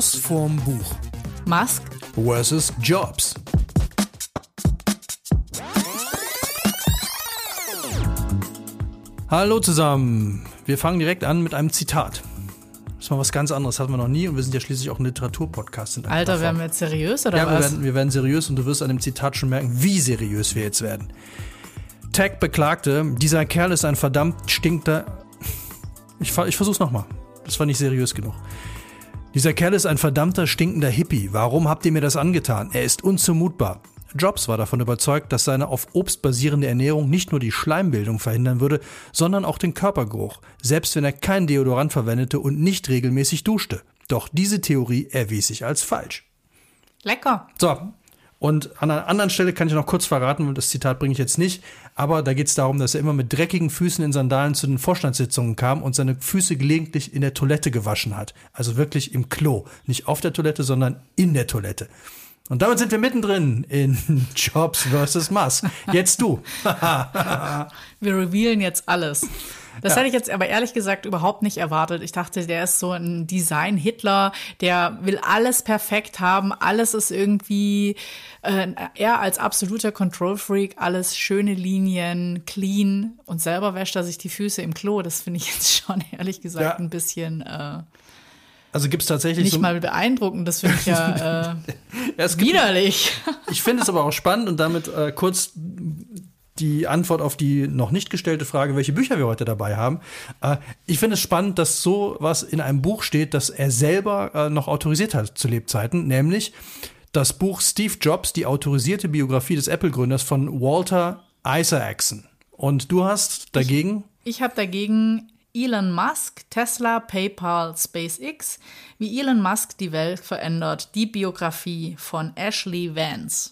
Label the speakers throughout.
Speaker 1: Schuss vorm Buch.
Speaker 2: Musk
Speaker 1: versus Jobs. Hallo zusammen. Wir fangen direkt an mit einem Zitat. Das ist mal was ganz anderes, hatten wir noch nie und wir sind ja schließlich auch ein Literaturpodcast.
Speaker 2: Alter, werden wir jetzt seriös oder
Speaker 1: ja,
Speaker 2: was?
Speaker 1: Wir werden, wir werden seriös und du wirst an dem Zitat schon merken, wie seriös wir jetzt werden. Tech beklagte, dieser Kerl ist ein verdammt stinkter. Ich, ich versuch's nochmal. Das war nicht seriös genug. Dieser Kerl ist ein verdammter stinkender Hippie. Warum habt ihr mir das angetan? Er ist unzumutbar. Jobs war davon überzeugt, dass seine auf Obst basierende Ernährung nicht nur die Schleimbildung verhindern würde, sondern auch den Körpergeruch, selbst wenn er kein Deodorant verwendete und nicht regelmäßig duschte. Doch diese Theorie erwies sich als falsch.
Speaker 2: Lecker.
Speaker 1: So, und an einer anderen Stelle kann ich noch kurz verraten, das Zitat bringe ich jetzt nicht, aber da geht es darum, dass er immer mit dreckigen Füßen in Sandalen zu den Vorstandssitzungen kam und seine Füße gelegentlich in der Toilette gewaschen hat. Also wirklich im Klo. Nicht auf der Toilette, sondern in der Toilette. Und damit sind wir mittendrin in Jobs versus Musk. Jetzt du.
Speaker 2: wir revealen jetzt alles. Das ja. hätte ich jetzt aber ehrlich gesagt überhaupt nicht erwartet. Ich dachte, der ist so ein Design-Hitler, der will alles perfekt haben, alles ist irgendwie, äh, er als absoluter Control-Freak, alles schöne Linien, clean und selber wäscht er sich die Füße im Klo. Das finde ich jetzt schon ehrlich gesagt ja. ein bisschen. Äh,
Speaker 1: also gibt es tatsächlich
Speaker 2: nicht so mal beeindruckend, das finde ich ja, äh, ja widerlich.
Speaker 1: ich finde es aber auch spannend und damit äh, kurz die Antwort auf die noch nicht gestellte Frage, welche Bücher wir heute dabei haben. Äh, ich finde es spannend, dass so was in einem Buch steht, das er selber äh, noch autorisiert hat zu Lebzeiten, nämlich das Buch Steve Jobs, die autorisierte Biografie des Apple-Gründers von Walter Isaacson. Und du hast dagegen?
Speaker 2: Ich, ich habe dagegen Elon Musk, Tesla, PayPal, SpaceX, wie Elon Musk die Welt verändert, die Biografie von Ashley Vance.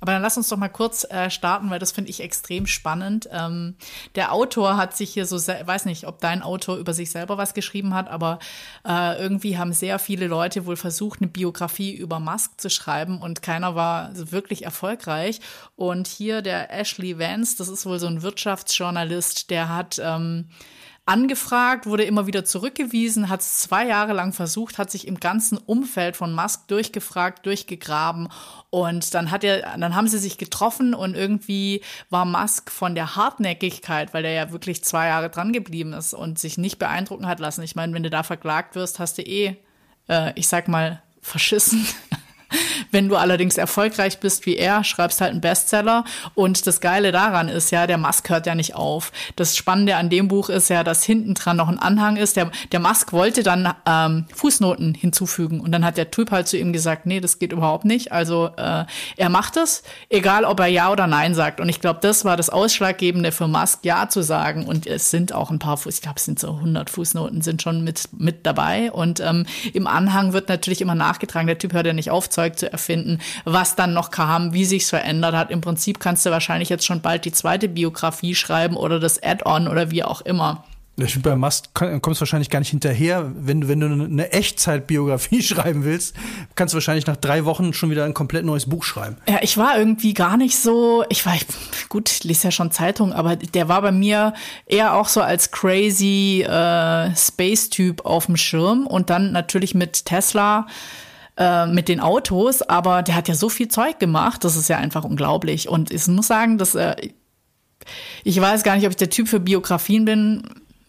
Speaker 2: Aber dann lass uns doch mal kurz äh, starten, weil das finde ich extrem spannend. Ähm, der Autor hat sich hier so, weiß nicht, ob dein Autor über sich selber was geschrieben hat, aber äh, irgendwie haben sehr viele Leute wohl versucht, eine Biografie über Musk zu schreiben und keiner war wirklich erfolgreich. Und hier der Ashley Vance, das ist wohl so ein Wirtschaftsjournalist, der hat ähm, angefragt, wurde immer wieder zurückgewiesen, hat es zwei Jahre lang versucht, hat sich im ganzen Umfeld von Musk durchgefragt, durchgegraben und dann hat er, dann haben sie sich getroffen und irgendwie war Musk von der Hartnäckigkeit, weil er ja wirklich zwei Jahre dran geblieben ist und sich nicht beeindrucken hat lassen. Ich meine, wenn du da verklagt wirst, hast du eh, äh, ich sag mal, verschissen. Wenn du allerdings erfolgreich bist wie er, schreibst halt einen Bestseller. Und das Geile daran ist ja, der Musk hört ja nicht auf. Das Spannende an dem Buch ist ja, dass hinten dran noch ein Anhang ist. Der, der Musk wollte dann ähm, Fußnoten hinzufügen. Und dann hat der Typ halt zu ihm gesagt, nee, das geht überhaupt nicht. Also äh, er macht es, egal ob er Ja oder Nein sagt. Und ich glaube, das war das Ausschlaggebende für Musk, Ja zu sagen. Und es sind auch ein paar, Fuß, ich glaube, es sind so 100 Fußnoten sind schon mit, mit dabei. Und ähm, im Anhang wird natürlich immer nachgetragen, der Typ hört ja nicht auf, Zeug zu erfinden, was dann noch kam, wie sich's verändert hat. Im Prinzip kannst du wahrscheinlich jetzt schon bald die zweite Biografie schreiben oder das Add-on oder wie auch immer.
Speaker 1: Ich bei Must kommst du wahrscheinlich gar nicht hinterher. Wenn du, wenn du eine Echtzeitbiografie schreiben willst, kannst du wahrscheinlich nach drei Wochen schon wieder ein komplett neues Buch schreiben.
Speaker 2: Ja, ich war irgendwie gar nicht so, ich war, gut, ich lese ja schon Zeitung, aber der war bei mir eher auch so als crazy äh, Space-Typ auf dem Schirm und dann natürlich mit Tesla äh, mit den Autos, aber der hat ja so viel Zeug gemacht, das ist ja einfach unglaublich. Und ich muss sagen, dass äh, ich weiß gar nicht, ob ich der Typ für Biografien bin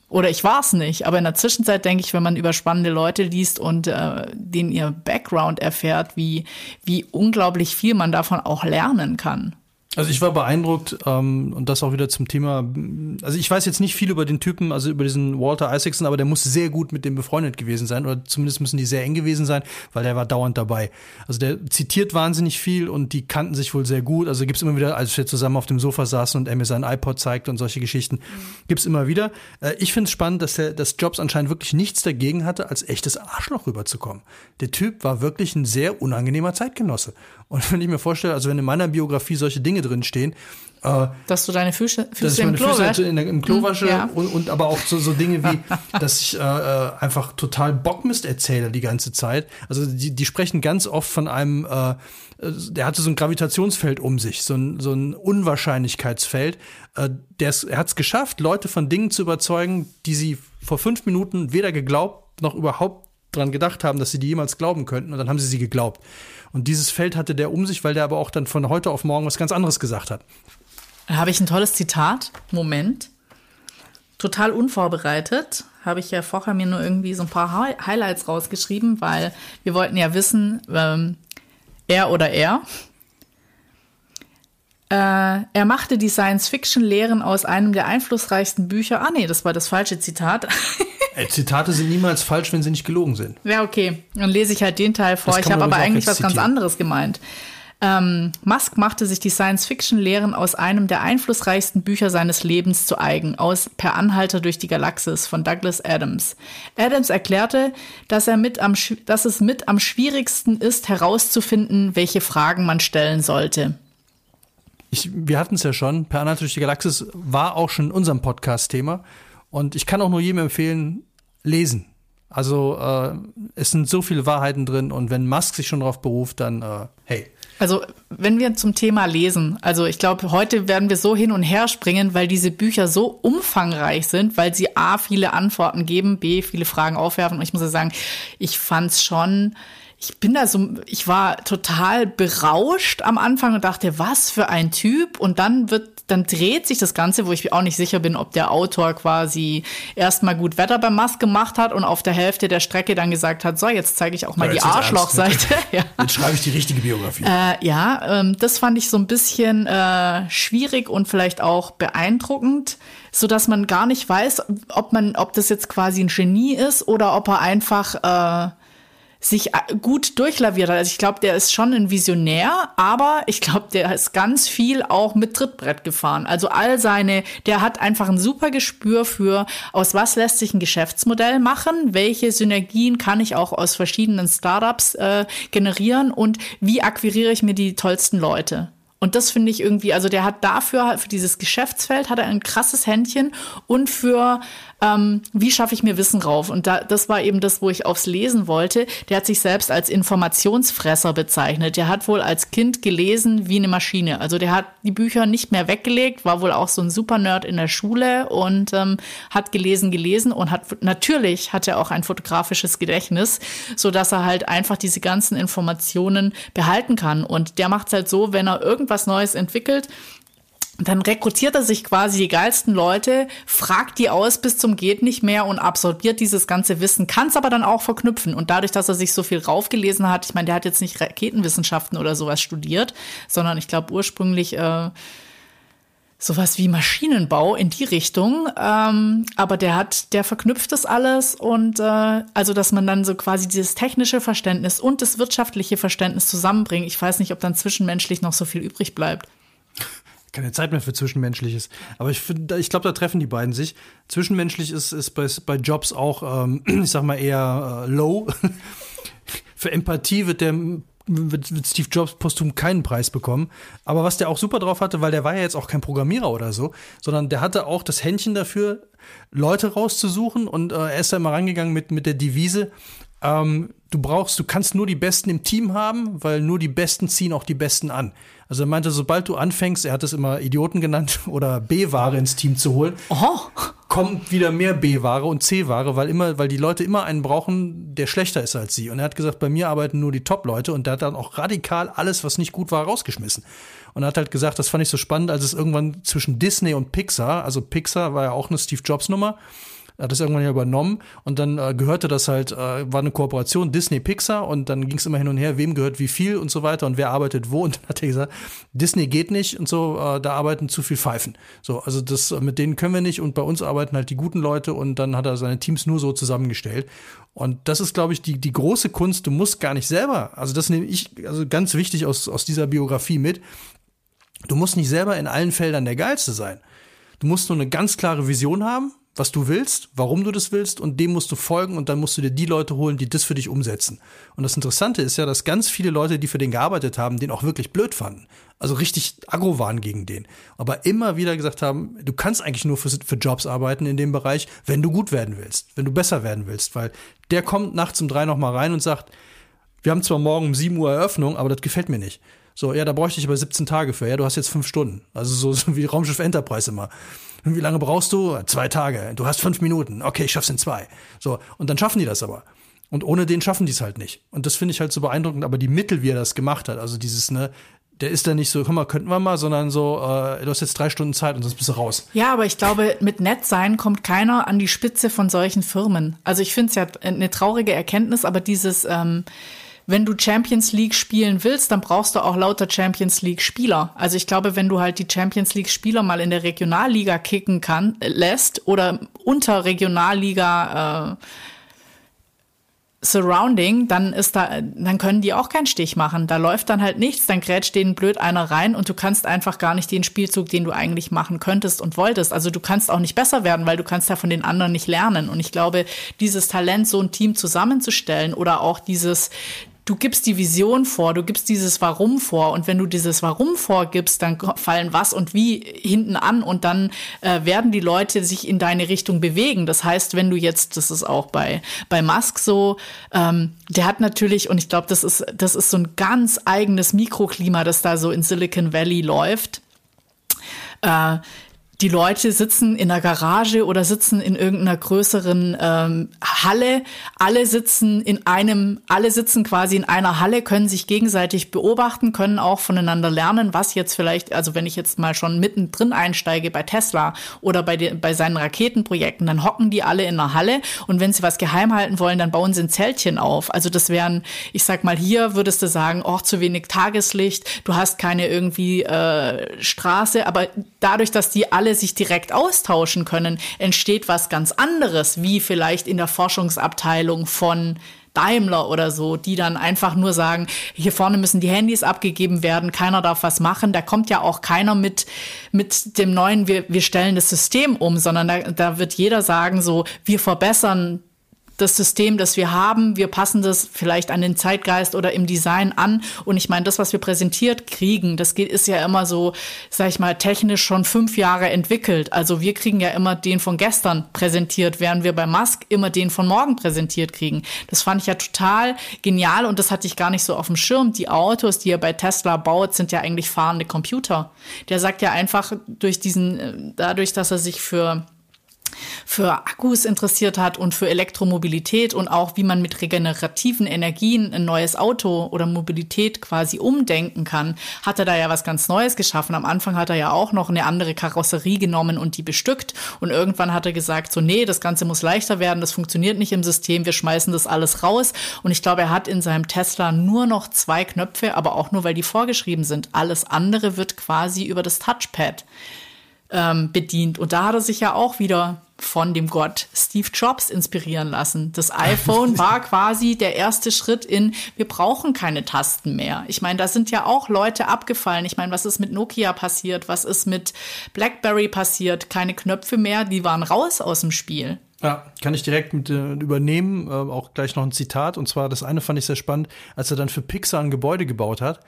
Speaker 2: oder ich war es nicht. Aber in der Zwischenzeit denke ich, wenn man über spannende Leute liest und äh, denen ihr Background erfährt, wie, wie unglaublich viel man davon auch lernen kann.
Speaker 1: Also ich war beeindruckt ähm, und das auch wieder zum Thema. Also ich weiß jetzt nicht viel über den Typen, also über diesen Walter Isaacson, aber der muss sehr gut mit dem befreundet gewesen sein oder zumindest müssen die sehr eng gewesen sein, weil der war dauernd dabei. Also der zitiert wahnsinnig viel und die kannten sich wohl sehr gut. Also gibt's immer wieder, als wir zusammen auf dem Sofa saßen und er mir sein iPod zeigte und solche Geschichten, mhm. gibt's immer wieder. Äh, ich finde es spannend, dass der, dass Jobs anscheinend wirklich nichts dagegen hatte, als echtes Arschloch rüberzukommen. Der Typ war wirklich ein sehr unangenehmer Zeitgenosse. Und wenn ich mir vorstelle, also wenn in meiner Biografie solche Dinge drin stehen,
Speaker 2: äh, dass du deine Füße, Füße im Klo
Speaker 1: Füße in, im Klo hm, wasche ja. und, und aber auch so, so Dinge wie, dass ich äh, äh, einfach total Bockmist erzähle die ganze Zeit. Also die, die sprechen ganz oft von einem, äh, der hatte so ein Gravitationsfeld um sich, so ein, so ein Unwahrscheinlichkeitsfeld. Äh, der er hat es geschafft, Leute von Dingen zu überzeugen, die sie vor fünf Minuten weder geglaubt noch überhaupt dran gedacht haben, dass sie die jemals glauben könnten. Und dann haben sie sie geglaubt. Und dieses Feld hatte der um sich, weil der aber auch dann von heute auf morgen was ganz anderes gesagt hat.
Speaker 2: Da habe ich ein tolles Zitat. Moment. Total unvorbereitet. Habe ich ja vorher mir nur irgendwie so ein paar Highlights rausgeschrieben, weil wir wollten ja wissen, ähm, er oder er. Äh, er machte die Science-Fiction-Lehren aus einem der einflussreichsten Bücher. Ah, nee, das war das falsche Zitat.
Speaker 1: Zitate sind niemals falsch, wenn sie nicht gelogen sind.
Speaker 2: Ja, okay. Dann lese ich halt den Teil vor. Ich habe aber eigentlich was zitieren. ganz anderes gemeint. Ähm, Musk machte sich die Science-Fiction-Lehren aus einem der einflussreichsten Bücher seines Lebens zu eigen, aus Per Anhalter durch die Galaxis von Douglas Adams. Adams erklärte, dass, er mit am, dass es mit am schwierigsten ist, herauszufinden, welche Fragen man stellen sollte.
Speaker 1: Ich, wir hatten es ja schon, Per Anhalter durch die Galaxis war auch schon in unserem Podcast-Thema. Und ich kann auch nur jedem empfehlen, lesen. Also äh, es sind so viele Wahrheiten drin und wenn Musk sich schon darauf beruft, dann äh, hey.
Speaker 2: Also wenn wir zum Thema lesen, also ich glaube, heute werden wir so hin und her springen, weil diese Bücher so umfangreich sind, weil sie A, viele Antworten geben, B, viele Fragen aufwerfen. Und ich muss ja sagen, ich fand's schon ich bin da so, ich war total berauscht am Anfang und dachte, was für ein Typ. Und dann wird, dann dreht sich das Ganze, wo ich auch nicht sicher bin, ob der Autor quasi erstmal gut Wetter beim Mast gemacht hat und auf der Hälfte der Strecke dann gesagt hat, so, jetzt zeige ich auch mal ja, die Arschlochseite.
Speaker 1: ja. Jetzt schreibe ich die richtige Biografie.
Speaker 2: Äh, ja, ähm, das fand ich so ein bisschen äh, schwierig und vielleicht auch beeindruckend so dass man gar nicht weiß, ob man, ob das jetzt quasi ein Genie ist oder ob er einfach äh, sich äh, gut durchlaviert hat. Also ich glaube, der ist schon ein Visionär, aber ich glaube, der ist ganz viel auch mit Trittbrett gefahren. Also all seine, der hat einfach ein super Gespür für, aus was lässt sich ein Geschäftsmodell machen, welche Synergien kann ich auch aus verschiedenen Startups äh, generieren und wie akquiriere ich mir die tollsten Leute. Und das finde ich irgendwie, also der hat dafür, für dieses Geschäftsfeld, hat er ein krasses Händchen und für ähm, wie schaffe ich mir Wissen rauf? Und da, das war eben das, wo ich aufs Lesen wollte. Der hat sich selbst als Informationsfresser bezeichnet. Der hat wohl als Kind gelesen wie eine Maschine. Also der hat die Bücher nicht mehr weggelegt, war wohl auch so ein Super-Nerd in der Schule und ähm, hat gelesen, gelesen und hat natürlich hat er auch ein fotografisches Gedächtnis, so dass er halt einfach diese ganzen Informationen behalten kann. Und der macht es halt so, wenn er irgendwas Neues entwickelt, dann rekrutiert er sich quasi die geilsten Leute, fragt die aus bis zum geht nicht mehr und absorbiert dieses ganze Wissen, kann es aber dann auch verknüpfen. Und dadurch, dass er sich so viel raufgelesen hat, ich meine, der hat jetzt nicht Raketenwissenschaften oder sowas studiert, sondern ich glaube ursprünglich äh, sowas wie Maschinenbau in die Richtung. Ähm, aber der hat, der verknüpft das alles und äh, also, dass man dann so quasi dieses technische Verständnis und das wirtschaftliche Verständnis zusammenbringt. Ich weiß nicht, ob dann zwischenmenschlich noch so viel übrig bleibt
Speaker 1: keine Zeit mehr für Zwischenmenschliches. Aber ich ich glaube, da treffen die beiden sich. Zwischenmenschlich ist, ist bei, bei Jobs auch, ähm, ich sag mal, eher äh, low. für Empathie wird der wird Steve Jobs posthum keinen Preis bekommen. Aber was der auch super drauf hatte, weil der war ja jetzt auch kein Programmierer oder so, sondern der hatte auch das Händchen dafür, Leute rauszusuchen und äh, er ist da immer rangegangen mit, mit der Devise, ähm, du brauchst, du kannst nur die Besten im Team haben, weil nur die Besten ziehen auch die Besten an. Also er meinte, sobald du anfängst, er hat es immer Idioten genannt, oder B-Ware ins Team zu holen,
Speaker 2: oh.
Speaker 1: kommt wieder mehr B-Ware und C-Ware, weil immer, weil die Leute immer einen brauchen, der schlechter ist als sie. Und er hat gesagt, bei mir arbeiten nur die Top-Leute und der hat dann auch radikal alles, was nicht gut war, rausgeschmissen. Und er hat halt gesagt, das fand ich so spannend, als es irgendwann zwischen Disney und Pixar, also Pixar war ja auch eine Steve Jobs Nummer, er hat das irgendwann ja übernommen und dann äh, gehörte das halt, äh, war eine Kooperation Disney Pixar und dann ging es immer hin und her, wem gehört wie viel und so weiter und wer arbeitet wo und dann hat er gesagt, Disney geht nicht und so, äh, da arbeiten zu viel Pfeifen. So, also das mit denen können wir nicht und bei uns arbeiten halt die guten Leute und dann hat er seine Teams nur so zusammengestellt. Und das ist, glaube ich, die, die große Kunst. Du musst gar nicht selber, also das nehme ich also ganz wichtig aus, aus dieser Biografie mit. Du musst nicht selber in allen Feldern der Geilste sein. Du musst nur eine ganz klare Vision haben, was du willst, warum du das willst und dem musst du folgen und dann musst du dir die Leute holen, die das für dich umsetzen. Und das Interessante ist ja, dass ganz viele Leute, die für den gearbeitet haben, den auch wirklich blöd fanden. Also richtig aggro waren gegen den. Aber immer wieder gesagt haben, du kannst eigentlich nur für, für Jobs arbeiten in dem Bereich, wenn du gut werden willst, wenn du besser werden willst, weil der kommt nachts um drei nochmal rein und sagt, wir haben zwar morgen um sieben Uhr Eröffnung, aber das gefällt mir nicht. So, ja, da bräuchte ich aber 17 Tage für. Ja, du hast jetzt fünf Stunden. Also so, so wie Raumschiff Enterprise immer. Wie lange brauchst du? Zwei Tage. Du hast fünf Minuten. Okay, ich schaff's in zwei. So. Und dann schaffen die das aber. Und ohne den schaffen die es halt nicht. Und das finde ich halt so beeindruckend. Aber die Mittel, wie er das gemacht hat, also dieses, ne, der ist da nicht so, komm mal, könnten wir mal, sondern so, äh, du hast jetzt drei Stunden Zeit und sonst bist du raus.
Speaker 2: Ja, aber ich glaube, mit nett sein kommt keiner an die Spitze von solchen Firmen. Also ich finde es ja eine traurige Erkenntnis, aber dieses, ähm, wenn du Champions League spielen willst, dann brauchst du auch lauter Champions League Spieler. Also ich glaube, wenn du halt die Champions League Spieler mal in der Regionalliga kicken kann, äh, lässt oder unter Regionalliga äh, Surrounding, dann ist da, dann können die auch keinen Stich machen. Da läuft dann halt nichts, dann grätscht denen blöd einer rein und du kannst einfach gar nicht den Spielzug, den du eigentlich machen könntest und wolltest. Also du kannst auch nicht besser werden, weil du kannst ja von den anderen nicht lernen. Und ich glaube, dieses Talent, so ein Team zusammenzustellen oder auch dieses, du gibst die Vision vor, du gibst dieses Warum vor und wenn du dieses Warum vorgibst, dann fallen was und wie hinten an und dann äh, werden die Leute sich in deine Richtung bewegen. Das heißt, wenn du jetzt, das ist auch bei bei Musk so, ähm, der hat natürlich und ich glaube, das ist das ist so ein ganz eigenes Mikroklima, das da so in Silicon Valley läuft. Äh, die Leute sitzen in der Garage oder sitzen in irgendeiner größeren ähm, Halle. Alle sitzen in einem, alle sitzen quasi in einer Halle, können sich gegenseitig beobachten, können auch voneinander lernen, was jetzt vielleicht, also wenn ich jetzt mal schon mittendrin einsteige bei Tesla oder bei, den, bei seinen Raketenprojekten, dann hocken die alle in einer Halle und wenn sie was geheim halten wollen, dann bauen sie ein Zeltchen auf. Also das wären, ich sag mal, hier würdest du sagen, oh, zu wenig Tageslicht, du hast keine irgendwie äh, Straße, aber dadurch, dass die alle alle sich direkt austauschen können, entsteht was ganz anderes, wie vielleicht in der Forschungsabteilung von Daimler oder so, die dann einfach nur sagen, hier vorne müssen die Handys abgegeben werden, keiner darf was machen. Da kommt ja auch keiner mit, mit dem neuen, wir, wir stellen das System um, sondern da, da wird jeder sagen, so, wir verbessern das System, das wir haben. Wir passen das vielleicht an den Zeitgeist oder im Design an. Und ich meine, das, was wir präsentiert kriegen, das geht, ist ja immer so, sag ich mal, technisch schon fünf Jahre entwickelt. Also wir kriegen ja immer den von gestern präsentiert, während wir bei Musk immer den von morgen präsentiert kriegen. Das fand ich ja total genial und das hatte ich gar nicht so auf dem Schirm. Die Autos, die er bei Tesla baut, sind ja eigentlich fahrende Computer. Der sagt ja einfach durch diesen, äh, dadurch, dass er sich für für Akkus interessiert hat und für Elektromobilität und auch wie man mit regenerativen Energien ein neues Auto oder Mobilität quasi umdenken kann, hat er da ja was ganz Neues geschaffen. Am Anfang hat er ja auch noch eine andere Karosserie genommen und die bestückt und irgendwann hat er gesagt, so nee, das Ganze muss leichter werden, das funktioniert nicht im System, wir schmeißen das alles raus und ich glaube, er hat in seinem Tesla nur noch zwei Knöpfe, aber auch nur, weil die vorgeschrieben sind. Alles andere wird quasi über das Touchpad ähm, bedient. Und da hat er sich ja auch wieder von dem Gott Steve Jobs inspirieren lassen. Das iPhone war quasi der erste Schritt in, wir brauchen keine Tasten mehr. Ich meine, da sind ja auch Leute abgefallen. Ich meine, was ist mit Nokia passiert? Was ist mit BlackBerry passiert? Keine Knöpfe mehr, die waren raus aus dem Spiel.
Speaker 1: Ja, kann ich direkt mit äh, übernehmen. Äh, auch gleich noch ein Zitat. Und zwar, das eine fand ich sehr spannend, als er dann für Pixar ein Gebäude gebaut hat.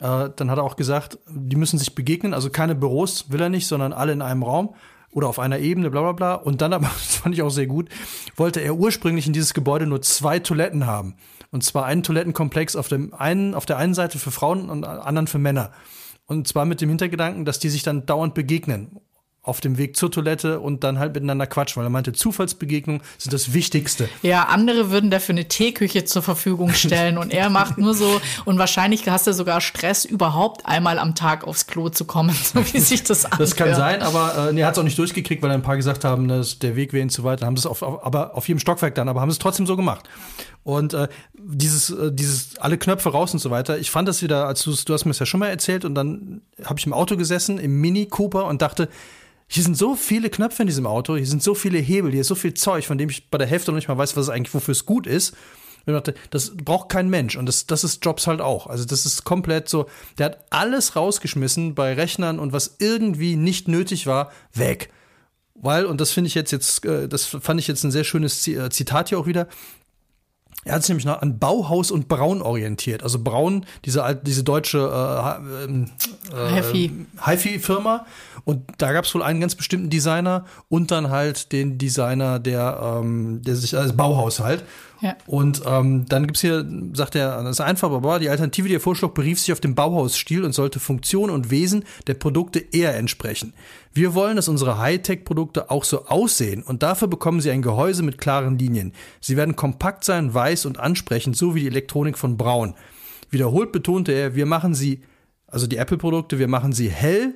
Speaker 1: Äh, dann hat er auch gesagt, die müssen sich begegnen. Also keine Büros will er nicht, sondern alle in einem Raum oder auf einer Ebene, bla bla bla. Und dann aber, das fand ich auch sehr gut, wollte er ursprünglich in dieses Gebäude nur zwei Toiletten haben. Und zwar einen Toilettenkomplex auf dem einen, auf der einen Seite für Frauen und anderen für Männer. Und zwar mit dem Hintergedanken, dass die sich dann dauernd begegnen auf dem Weg zur Toilette und dann halt miteinander quatschen, weil er meinte, Zufallsbegegnungen sind das Wichtigste.
Speaker 2: Ja, andere würden dafür eine Teeküche zur Verfügung stellen und er macht nur so und wahrscheinlich hast du sogar Stress, überhaupt einmal am Tag aufs Klo zu kommen, so wie sich das anhört.
Speaker 1: Das kann sein, aber äh, nee, er hat es auch nicht durchgekriegt, weil ein paar gesagt haben, dass der Weg wäre ihnen zu weit. Haben es auf, auf, aber auf jedem Stockwerk dann, aber haben es trotzdem so gemacht. Und äh, dieses, äh, dieses alle Knöpfe raus und so weiter. Ich fand das wieder, als du du hast mir das ja schon mal erzählt und dann habe ich im Auto gesessen im Mini Cooper und dachte, hier sind so viele Knöpfe in diesem Auto, hier sind so viele Hebel, hier ist so viel Zeug, von dem ich bei der Hälfte noch nicht mal weiß, was es eigentlich, wofür es gut ist. Und ich dachte, das braucht kein Mensch. Und das, das ist Jobs halt auch. Also das ist komplett so, der hat alles rausgeschmissen bei Rechnern und was irgendwie nicht nötig war, weg. Weil, und das finde ich jetzt, jetzt, äh, das fand ich jetzt ein sehr schönes äh, Zitat hier auch wieder. Er hat sich nämlich noch an Bauhaus und Braun orientiert. Also Braun, diese, diese deutsche äh, ähm,
Speaker 2: äh,
Speaker 1: HiFi-Firma. Und da gab es wohl einen ganz bestimmten Designer und dann halt den Designer, der, ähm, der sich als Bauhaus halt. Ja. Und ähm, dann gibt's hier, sagt er, das ist einfach, aber die Alternative, die er vorschlug, berief sich auf den Bauhausstil und sollte Funktion und Wesen der Produkte eher entsprechen. Wir wollen, dass unsere Hightech-Produkte auch so aussehen und dafür bekommen sie ein Gehäuse mit klaren Linien. Sie werden kompakt sein, weiß und ansprechend, so wie die Elektronik von Braun. Wiederholt betonte er, wir machen sie, also die Apple-Produkte, wir machen sie hell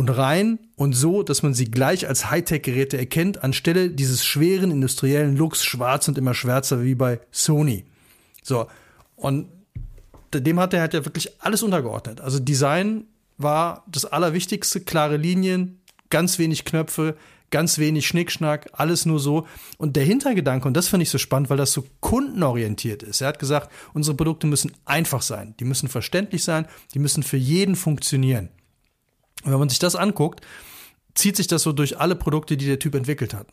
Speaker 1: und rein und so, dass man sie gleich als Hightech-Geräte erkennt, anstelle dieses schweren industriellen Looks, schwarz und immer schwärzer wie bei Sony. So, und dem hat er halt ja wirklich alles untergeordnet. Also Design war das Allerwichtigste, klare Linien, ganz wenig Knöpfe, ganz wenig Schnickschnack, alles nur so. Und der Hintergedanke, und das finde ich so spannend, weil das so kundenorientiert ist. Er hat gesagt, unsere Produkte müssen einfach sein, die müssen verständlich sein, die müssen für jeden funktionieren. Und wenn man sich das anguckt, zieht sich das so durch alle Produkte, die der Typ entwickelt hat.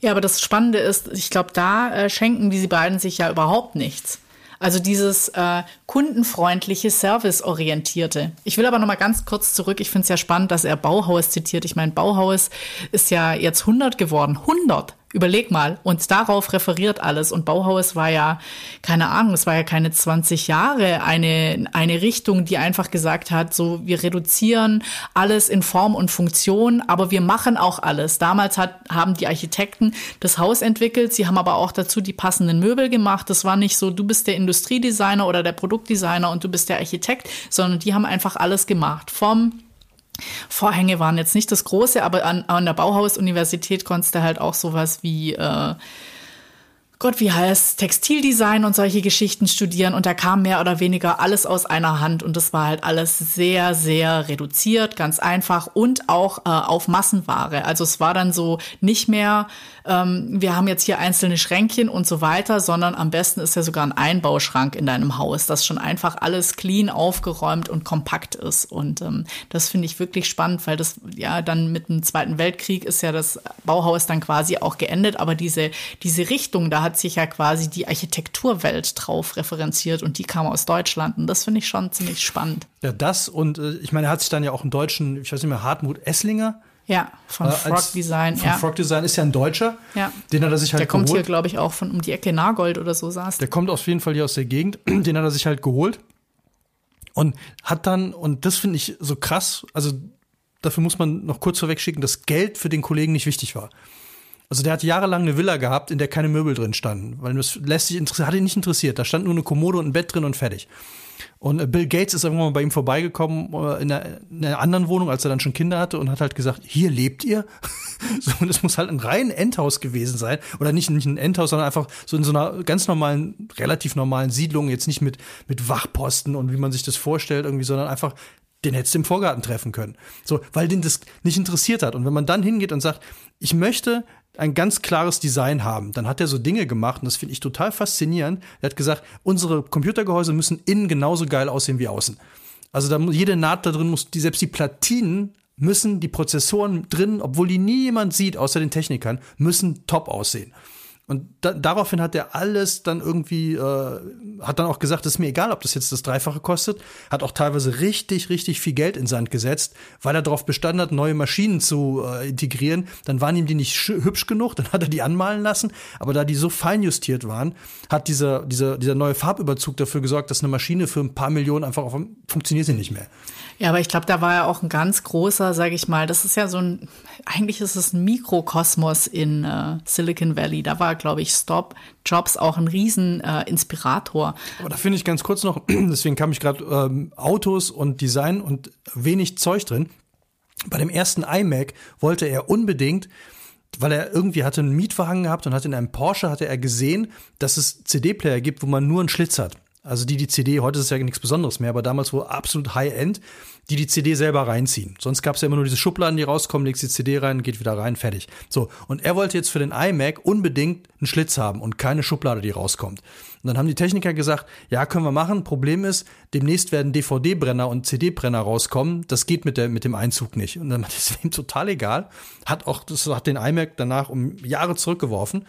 Speaker 2: Ja, aber das Spannende ist, ich glaube, da äh, schenken diese beiden sich ja überhaupt nichts. Also dieses äh, kundenfreundliche, serviceorientierte. Ich will aber noch mal ganz kurz zurück. Ich finde es ja spannend, dass er Bauhaus zitiert. Ich meine, Bauhaus ist ja jetzt 100 geworden. 100. Überleg mal. Und darauf referiert alles. Und Bauhaus war ja, keine Ahnung, es war ja keine 20 Jahre eine, eine Richtung, die einfach gesagt hat, so, wir reduzieren alles in Form und Funktion, aber wir machen auch alles. Damals hat, haben die Architekten das Haus entwickelt. Sie haben aber auch dazu die passenden Möbel gemacht. Das war nicht so, du bist der Industriedesigner oder der Produktdesigner und du bist der Architekt, sondern die haben einfach alles gemacht. Vom Vorhänge waren jetzt nicht das Große, aber an, an der Bauhaus-Universität konntest du halt auch sowas wie äh, Gott, wie heißt Textildesign und solche Geschichten studieren. Und da kam mehr oder weniger alles aus einer Hand. Und das war halt alles sehr, sehr reduziert, ganz einfach und auch äh, auf Massenware. Also es war dann so nicht mehr, ähm, wir haben jetzt hier einzelne Schränkchen und so weiter, sondern am besten ist ja sogar ein Einbauschrank in deinem Haus, das schon einfach alles clean aufgeräumt und kompakt ist. Und ähm, das finde ich wirklich spannend, weil das ja dann mit dem Zweiten Weltkrieg ist ja das Bauhaus dann quasi auch geendet, aber diese, diese Richtung, da hat sich ja quasi die Architekturwelt drauf referenziert und die kam aus Deutschland. Und das finde ich schon ziemlich spannend.
Speaker 1: Ja, das und äh, ich meine, er hat sich dann ja auch einen deutschen, ich weiß nicht mehr, Hartmut Esslinger.
Speaker 2: Ja, von äh, Frog Design.
Speaker 1: Von
Speaker 2: ja.
Speaker 1: Frog Design ist ja ein Deutscher.
Speaker 2: Ja.
Speaker 1: Den hat er sich halt
Speaker 2: Der kommt
Speaker 1: geholt.
Speaker 2: hier, glaube ich, auch von um die Ecke Nagold oder so saß.
Speaker 1: Der kommt auf jeden Fall hier aus der Gegend. Den hat er sich halt geholt. Und hat dann, und das finde ich so krass, also dafür muss man noch kurz vorweg schicken, dass Geld für den Kollegen nicht wichtig war. Also der hat jahrelang eine Villa gehabt, in der keine Möbel drin standen, weil das lässt sich hat ihn nicht interessiert. Da stand nur eine Kommode und ein Bett drin und fertig. Und äh, Bill Gates ist irgendwann mal bei ihm vorbeigekommen äh, in einer, in einer anderen Wohnung, als er dann schon Kinder hatte und hat halt gesagt, hier lebt ihr? so, und es muss halt ein rein Endhaus gewesen sein. Oder nicht, nicht ein Endhaus, sondern einfach so in so einer ganz normalen, relativ normalen Siedlung, jetzt nicht mit, mit Wachposten und wie man sich das vorstellt, irgendwie, sondern einfach den hättest du im Vorgarten treffen können. So, weil den das nicht interessiert hat. Und wenn man dann hingeht und sagt, ich möchte ein ganz klares Design haben. Dann hat er so Dinge gemacht und das finde ich total faszinierend. Er hat gesagt, unsere Computergehäuse müssen innen genauso geil aussehen wie außen. Also da jede Naht da drin muss, die, selbst die Platinen müssen, die Prozessoren drin, obwohl die nie jemand sieht, außer den Technikern, müssen top aussehen. Und da, daraufhin hat er alles dann irgendwie, äh, hat dann auch gesagt, es ist mir egal, ob das jetzt das Dreifache kostet, hat auch teilweise richtig, richtig viel Geld in Sand gesetzt, weil er darauf bestanden hat, neue Maschinen zu äh, integrieren. Dann waren ihm die nicht hübsch genug, dann hat er die anmalen lassen, aber da die so fein justiert waren, hat dieser, dieser, dieser neue Farbüberzug dafür gesorgt, dass eine Maschine für ein paar Millionen einfach auf, funktioniert sie nicht mehr.
Speaker 2: Ja, aber ich glaube, da war ja auch ein ganz großer, sage ich mal, das ist ja so ein, eigentlich ist es ein Mikrokosmos in äh, Silicon Valley. Da war, glaube ich, Stop Jobs auch ein riesen äh, Inspirator.
Speaker 1: Aber da finde ich ganz kurz noch, deswegen kam ich gerade ähm, Autos und Design und wenig Zeug drin. Bei dem ersten iMac wollte er unbedingt weil er irgendwie hatte einen Mietwagen gehabt und hat in einem Porsche hatte er gesehen, dass es CD-Player gibt, wo man nur einen Schlitz hat. Also die die CD, heute ist es ja nichts Besonderes mehr, aber damals wohl absolut High-End, die die CD selber reinziehen. Sonst gab es ja immer nur diese Schubladen, die rauskommen, legst die CD rein, geht wieder rein, fertig. So, und er wollte jetzt für den iMac unbedingt einen Schlitz haben und keine Schublade, die rauskommt. Und dann haben die Techniker gesagt, ja, können wir machen. Problem ist, demnächst werden DVD-Brenner und CD-Brenner rauskommen. Das geht mit, der, mit dem Einzug nicht. Und dann war das ihm total egal. Hat auch, das hat den iMac danach um Jahre zurückgeworfen.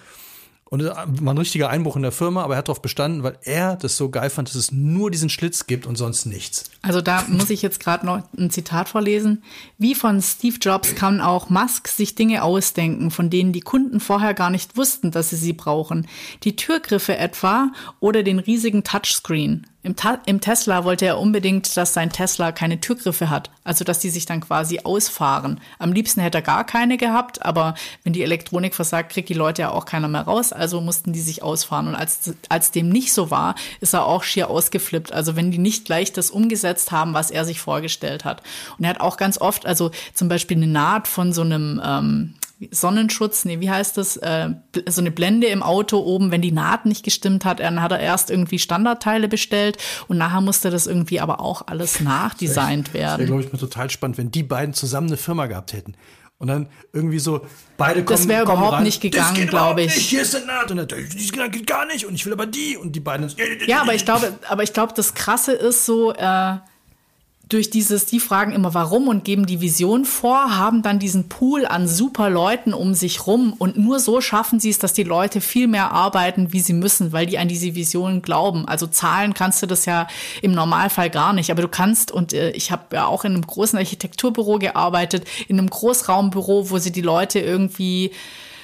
Speaker 1: Und war ein richtiger Einbruch in der Firma, aber er hat darauf bestanden, weil er das so geil fand, dass es nur diesen Schlitz gibt und sonst nichts.
Speaker 2: Also da muss ich jetzt gerade noch ein Zitat vorlesen. Wie von Steve Jobs kann auch Musk sich Dinge ausdenken, von denen die Kunden vorher gar nicht wussten, dass sie sie brauchen. Die Türgriffe etwa oder den riesigen Touchscreen. Im, Im Tesla wollte er unbedingt, dass sein Tesla keine Türgriffe hat. Also, dass die sich dann quasi ausfahren. Am liebsten hätte er gar keine gehabt, aber wenn die Elektronik versagt, kriegt die Leute ja auch keiner mehr raus. Also mussten die sich ausfahren. Und als, als dem nicht so war, ist er auch schier ausgeflippt. Also, wenn die nicht gleich das umgesetzt haben, was er sich vorgestellt hat. Und er hat auch ganz oft, also zum Beispiel eine Naht von so einem, ähm, Sonnenschutz, nee, wie heißt das? Äh, so eine Blende im Auto oben, wenn die Naht nicht gestimmt hat, dann hat er erst irgendwie Standardteile bestellt und nachher musste das irgendwie aber auch alles nachdesignt werden. Das wäre,
Speaker 1: glaube ich, mal total spannend, wenn die beiden zusammen eine Firma gehabt hätten. Und dann irgendwie so, beide kommen
Speaker 2: Das wäre überhaupt
Speaker 1: rein,
Speaker 2: nicht gegangen, glaube ich.
Speaker 1: Nicht. Hier ist eine Naht und dann, die geht gar nicht und ich will aber die und die beiden.
Speaker 2: Ja, aber ich glaube, aber ich glaube, das Krasse ist so, äh, durch dieses, die fragen immer warum und geben die Vision vor, haben dann diesen Pool an super Leuten um sich rum und nur so schaffen sie es, dass die Leute viel mehr arbeiten, wie sie müssen, weil die an diese Vision glauben. Also zahlen kannst du das ja im Normalfall gar nicht, aber du kannst und äh, ich habe ja auch in einem großen Architekturbüro gearbeitet, in einem Großraumbüro, wo sie die Leute irgendwie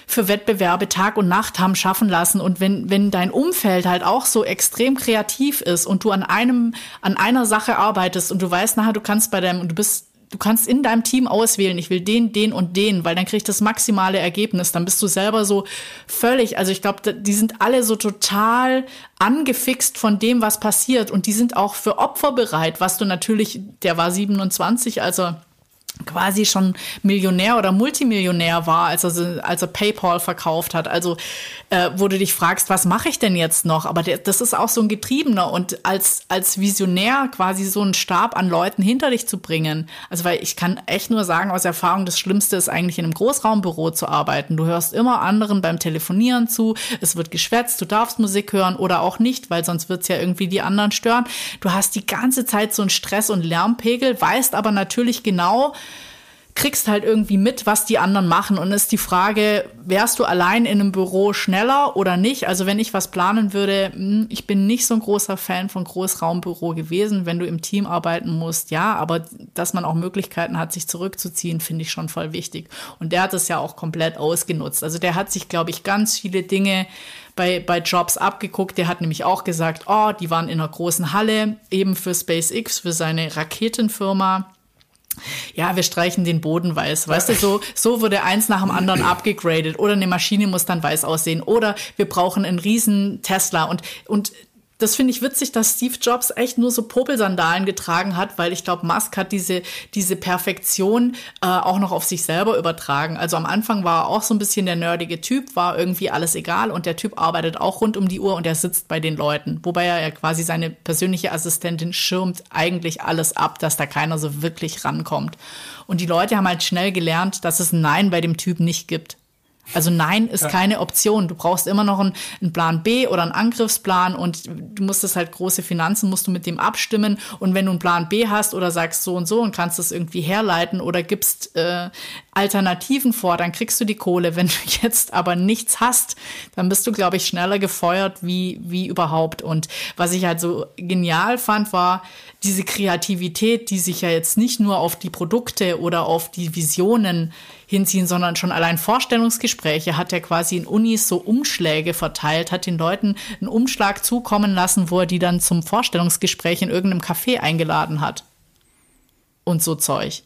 Speaker 2: für Wettbewerbe Tag und Nacht haben schaffen lassen. Und wenn, wenn dein Umfeld halt auch so extrem kreativ ist und du an einem, an einer Sache arbeitest und du weißt nachher, du kannst bei deinem, du bist du kannst in deinem Team auswählen, ich will den, den und den, weil dann krieg ich das maximale Ergebnis. Dann bist du selber so völlig, also ich glaube, die sind alle so total angefixt von dem, was passiert und die sind auch für Opfer bereit, was du natürlich, der war 27, also quasi schon Millionär oder Multimillionär war, als er, als er PayPal verkauft hat. Also äh, wo du dich fragst, was mache ich denn jetzt noch? Aber der, das ist auch so ein Getriebener und als, als Visionär quasi so einen Stab an Leuten hinter dich zu bringen. Also weil ich kann echt nur sagen aus Erfahrung, das Schlimmste ist eigentlich in einem Großraumbüro zu arbeiten. Du hörst immer anderen beim Telefonieren zu, es wird geschwätzt, du darfst Musik hören oder auch nicht, weil sonst wird's ja irgendwie die anderen stören. Du hast die ganze Zeit so einen Stress- und Lärmpegel, weißt aber natürlich genau, kriegst halt irgendwie mit, was die anderen machen. Und ist die Frage, wärst du allein in einem Büro schneller oder nicht? Also wenn ich was planen würde, hm, ich bin nicht so ein großer Fan von Großraumbüro gewesen. Wenn du im Team arbeiten musst, ja, aber dass man auch Möglichkeiten hat, sich zurückzuziehen, finde ich schon voll wichtig. Und der hat es ja auch komplett ausgenutzt. Also der hat sich, glaube ich, ganz viele Dinge bei, bei Jobs abgeguckt. Der hat nämlich auch gesagt, oh, die waren in einer großen Halle, eben für SpaceX, für seine Raketenfirma ja, wir streichen den Boden weiß. Weißt du, so, so wurde eins nach dem anderen abgegradet. Oder eine Maschine muss dann weiß aussehen. Oder wir brauchen einen riesen Tesla. Und, und das finde ich witzig, dass Steve Jobs echt nur so Popelsandalen getragen hat, weil ich glaube, Musk hat diese, diese Perfektion äh, auch noch auf sich selber übertragen. Also am Anfang war er auch so ein bisschen der nerdige Typ, war irgendwie alles egal und der Typ arbeitet auch rund um die Uhr und er sitzt bei den Leuten. Wobei er ja quasi seine persönliche Assistentin schirmt eigentlich alles ab, dass da keiner so wirklich rankommt. Und die Leute haben halt schnell gelernt, dass es ein Nein bei dem Typ nicht gibt. Also nein ist ja. keine Option. Du brauchst immer noch einen, einen, Plan B oder einen Angriffsplan und du musst das halt große Finanzen musst du mit dem abstimmen und wenn du einen Plan B hast oder sagst so und so und kannst das irgendwie herleiten oder gibst äh, Alternativen vor, dann kriegst du die Kohle. Wenn du jetzt aber nichts hast, dann bist du glaube ich schneller gefeuert wie wie überhaupt. Und was ich halt so genial fand war diese Kreativität, die sich ja jetzt nicht nur auf die Produkte oder auf die Visionen hinziehen, sondern schon allein Vorstellungsgespräche hat er quasi in Unis so Umschläge verteilt, hat den Leuten einen Umschlag zukommen lassen, wo er die dann zum Vorstellungsgespräch in irgendeinem Café eingeladen hat. Und so Zeug.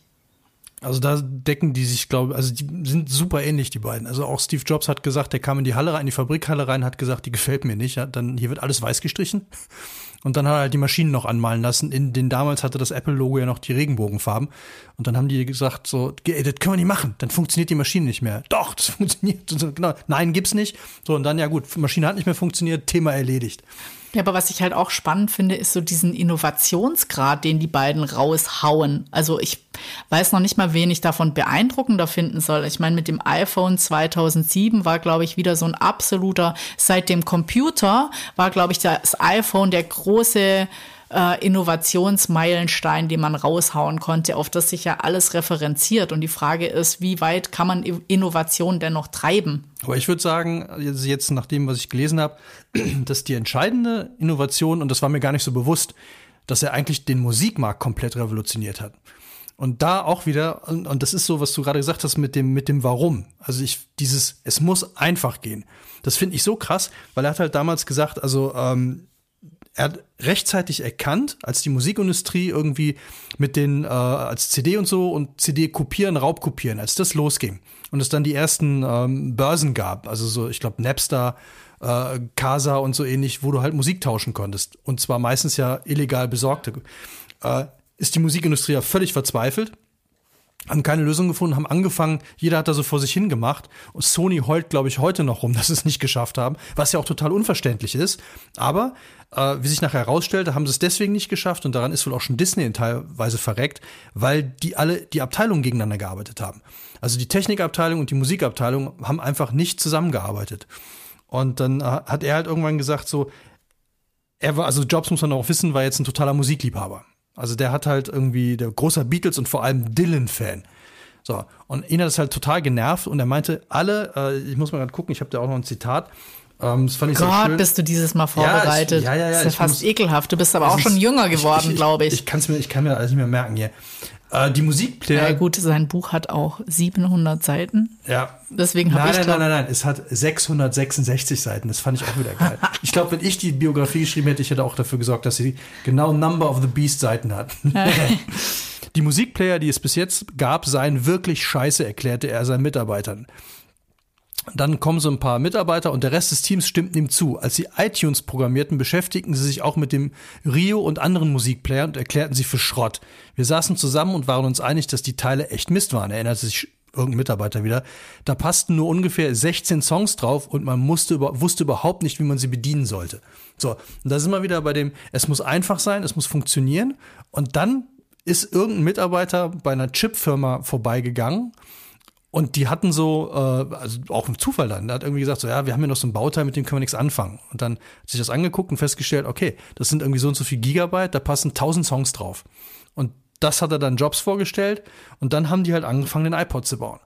Speaker 1: Also da decken die sich, glaube ich, also die sind super ähnlich, die beiden. Also auch Steve Jobs hat gesagt, der kam in die Halle rein, in die Fabrikhalle rein, hat gesagt, die gefällt mir nicht. Ja, dann hier wird alles weiß gestrichen. Und dann hat er halt die Maschinen noch anmalen lassen. In den damals hatte das Apple-Logo ja noch die Regenbogenfarben. Und dann haben die gesagt so, ey, das können wir nicht machen. Dann funktioniert die Maschine nicht mehr. Doch, das funktioniert. Genau. Nein, gibt's nicht. So, und dann, ja gut, Maschine hat nicht mehr funktioniert, Thema erledigt.
Speaker 2: Ja, aber was ich halt auch spannend finde, ist so diesen Innovationsgrad, den die beiden raushauen. Also ich weiß noch nicht mal, wen ich davon beeindruckender finden soll. Ich meine, mit dem iPhone 2007 war, glaube ich, wieder so ein absoluter, seit dem Computer war, glaube ich, das iPhone der große äh, Innovationsmeilenstein, den man raushauen konnte, auf das sich ja alles referenziert. Und die Frage ist, wie weit kann man Innovation denn noch treiben?
Speaker 1: Aber ich würde sagen, jetzt nach dem, was ich gelesen habe, dass die entscheidende Innovation, und das war mir gar nicht so bewusst, dass er eigentlich den Musikmarkt komplett revolutioniert hat. Und da auch wieder, und das ist so, was du gerade gesagt hast mit dem, mit dem Warum. Also ich, dieses, es muss einfach gehen. Das finde ich so krass, weil er hat halt damals gesagt, also ähm, er hat rechtzeitig erkannt, als die Musikindustrie irgendwie mit den, äh, als CD und so und CD kopieren, Raubkopieren, als das losging und es dann die ersten ähm, Börsen gab, also so, ich glaube, Napster, äh, Casa und so ähnlich, wo du halt Musik tauschen konntest. Und zwar meistens ja illegal besorgte. Äh, ist die Musikindustrie ja völlig verzweifelt haben keine Lösung gefunden, haben angefangen, jeder hat da so vor sich hingemacht und Sony heult, glaube ich, heute noch rum, dass sie es nicht geschafft haben, was ja auch total unverständlich ist. Aber äh, wie sich nachher herausstellte, haben sie es deswegen nicht geschafft und daran ist wohl auch schon Disney teilweise verreckt, weil die alle die Abteilungen gegeneinander gearbeitet haben. Also die Technikabteilung und die Musikabteilung haben einfach nicht zusammengearbeitet. Und dann äh, hat er halt irgendwann gesagt, so, er war, also Jobs muss man auch wissen, war jetzt ein totaler Musikliebhaber. Also der hat halt irgendwie, der großer Beatles und vor allem Dylan-Fan. So, und ihn hat es halt total genervt und er meinte, alle, äh, ich muss mal gerade gucken, ich habe da auch noch ein Zitat.
Speaker 2: Ähm, das fand ich Gott, schön. bist du dieses Mal vorbereitet. Ja, ich, ja, ja, ja, das ist ja fast muss, ekelhaft. Du bist aber auch schon jünger geworden, glaube ich.
Speaker 1: Ich, ich, mir, ich kann mir alles nicht mehr merken hier. Äh, die Musikplayer.
Speaker 2: Ja, gut, sein Buch hat auch 700 Seiten.
Speaker 1: Ja.
Speaker 2: Deswegen habe ich.
Speaker 1: Nein, nein, nein, nein, es hat 666 Seiten. Das fand ich auch wieder geil. ich glaube, wenn ich die Biografie geschrieben hätte, ich hätte auch dafür gesorgt, dass sie genau Number of the Beast Seiten hat. die Musikplayer, die es bis jetzt gab, seien wirklich scheiße, erklärte er seinen Mitarbeitern. Dann kommen so ein paar Mitarbeiter und der Rest des Teams stimmt ihm zu. Als sie iTunes programmierten, beschäftigten sie sich auch mit dem Rio und anderen Musikplayern und erklärten sie für Schrott. Wir saßen zusammen und waren uns einig, dass die Teile echt Mist waren, erinnerte sich irgendein Mitarbeiter wieder. Da passten nur ungefähr 16 Songs drauf und man musste, wusste überhaupt nicht, wie man sie bedienen sollte. So, und da sind wir wieder bei dem, es muss einfach sein, es muss funktionieren. Und dann ist irgendein Mitarbeiter bei einer Chipfirma vorbeigegangen und die hatten so, äh, also auch im Zufall dann, der hat irgendwie gesagt, so ja, wir haben hier noch so ein Bauteil, mit dem können wir nichts anfangen. Und dann hat sich das angeguckt und festgestellt, okay, das sind irgendwie so und so viel Gigabyte, da passen tausend Songs drauf. Und das hat er dann Jobs vorgestellt und dann haben die halt angefangen, den iPod zu bauen.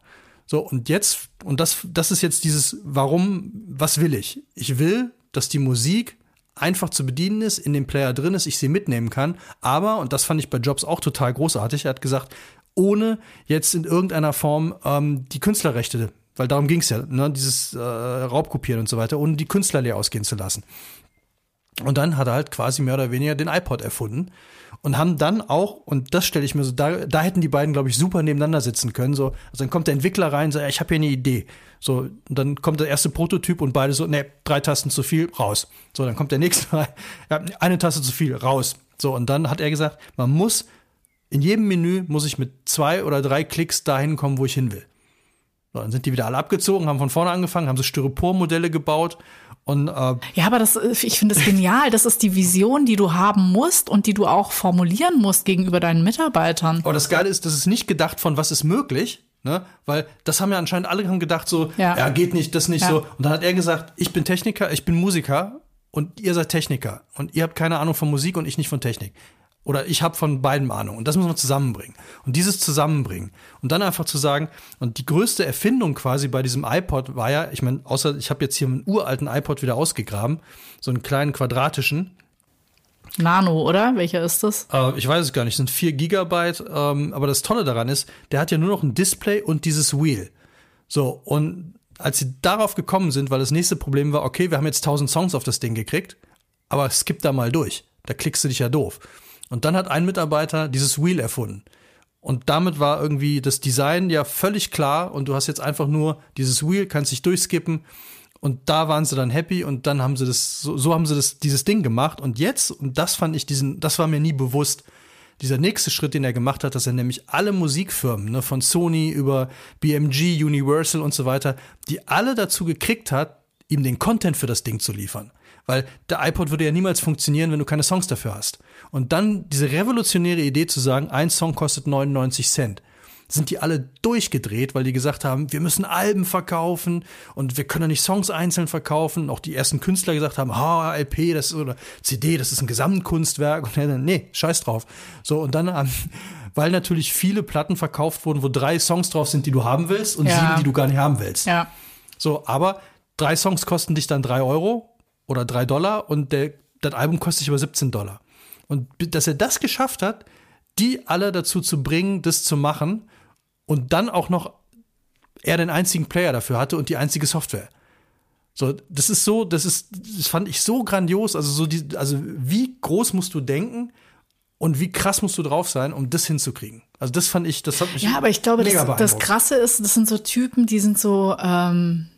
Speaker 1: So, und jetzt, und das, das ist jetzt dieses, warum, was will ich? Ich will, dass die Musik einfach zu bedienen ist, in dem Player drin ist, ich sie mitnehmen kann. Aber, und das fand ich bei Jobs auch total großartig, er hat gesagt, ohne jetzt in irgendeiner Form ähm, die Künstlerrechte, weil darum ging es ja, ne, dieses äh, Raubkopieren und so weiter, ohne die Künstler leer ausgehen zu lassen. Und dann hat er halt quasi mehr oder weniger den iPod erfunden und haben dann auch, und das stelle ich mir so, da, da hätten die beiden, glaube ich, super nebeneinander sitzen können. So, also dann kommt der Entwickler rein und sagt, ich habe hier eine Idee. So, und dann kommt der erste Prototyp und beide so, ne, drei Tasten zu viel, raus. So, dann kommt der nächste rein, eine Taste zu viel, raus. So, und dann hat er gesagt, man muss in jedem Menü muss ich mit zwei oder drei Klicks dahin kommen, wo ich hin will. So, dann sind die wieder alle abgezogen, haben von vorne angefangen, haben so Styropor-Modelle gebaut und äh
Speaker 2: ja, aber das, ich finde das genial. Das ist die Vision, die du haben musst und die du auch formulieren musst gegenüber deinen Mitarbeitern.
Speaker 1: Aber das Geile ist, das ist nicht gedacht von was ist möglich, ne? Weil das haben ja anscheinend alle haben gedacht so, ja, ja geht nicht, das nicht ja. so. Und dann hat er gesagt, ich bin Techniker, ich bin Musiker und ihr seid Techniker und ihr habt keine Ahnung von Musik und ich nicht von Technik. Oder ich habe von beiden Ahnung. Und das muss man zusammenbringen. Und dieses Zusammenbringen. Und dann einfach zu sagen, und die größte Erfindung quasi bei diesem iPod war ja, ich meine, außer ich habe jetzt hier einen uralten iPod wieder ausgegraben, so einen kleinen quadratischen.
Speaker 2: Nano, oder? Welcher ist das?
Speaker 1: Äh, ich weiß es gar nicht, es sind vier Gigabyte. Ähm, aber das Tolle daran ist, der hat ja nur noch ein Display und dieses Wheel. So, und als sie darauf gekommen sind, weil das nächste Problem war, okay, wir haben jetzt 1000 Songs auf das Ding gekriegt, aber skip da mal durch. Da klickst du dich ja doof. Und dann hat ein Mitarbeiter dieses Wheel erfunden. Und damit war irgendwie das Design ja völlig klar und du hast jetzt einfach nur dieses Wheel, kannst dich durchskippen und da waren sie dann happy und dann haben sie das, so, so haben sie das, dieses Ding gemacht und jetzt, und das fand ich diesen, das war mir nie bewusst, dieser nächste Schritt, den er gemacht hat, dass er nämlich alle Musikfirmen, ne, von Sony über BMG, Universal und so weiter, die alle dazu gekriegt hat, ihm den Content für das Ding zu liefern. Weil der iPod würde ja niemals funktionieren, wenn du keine Songs dafür hast. Und dann diese revolutionäre Idee zu sagen, ein Song kostet 99 Cent sind die alle durchgedreht, weil die gesagt haben, wir müssen Alben verkaufen und wir können nicht Songs einzeln verkaufen. Auch die ersten Künstler gesagt haben, ha, LP, das ist, oder CD, das ist ein Gesamtkunstwerk. Und dann, nee, scheiß drauf. So, und dann, ähm, weil natürlich viele Platten verkauft wurden, wo drei Songs drauf sind, die du haben willst und ja. sieben, die du gar nicht haben willst.
Speaker 2: Ja.
Speaker 1: So, aber drei Songs kosten dich dann drei Euro oder drei Dollar und der, das Album kostet sich aber 17 Dollar. Und dass er das geschafft hat, die alle dazu zu bringen, das zu machen und dann auch noch er den einzigen Player dafür hatte und die einzige Software. So, das ist so, das ist, das fand ich so grandios. Also so die, also wie groß musst du denken und wie krass musst du drauf sein, um das hinzukriegen? Also das fand ich, das hat mich
Speaker 2: Ja, aber ich glaube, das, das Krasse ist, das sind so Typen, die sind so, ähm,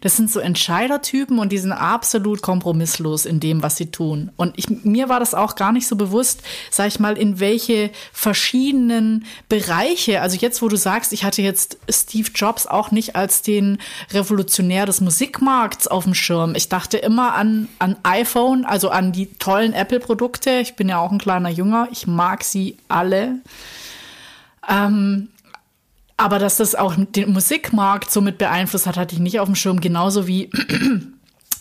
Speaker 2: das sind so Entscheidertypen und die sind absolut kompromisslos in dem, was sie tun. Und ich, mir war das auch gar nicht so bewusst, sag ich mal, in welche verschiedenen Bereiche, also jetzt, wo du sagst, ich hatte jetzt Steve Jobs auch nicht als den Revolutionär des Musikmarkts auf dem Schirm. Ich dachte immer an, an iPhone, also an die tollen Apple-Produkte. Ich bin ja auch ein kleiner Jünger. Ich mag sie alle. Ähm, aber dass das auch den Musikmarkt somit beeinflusst hat, hatte ich nicht auf dem Schirm. Genauso wie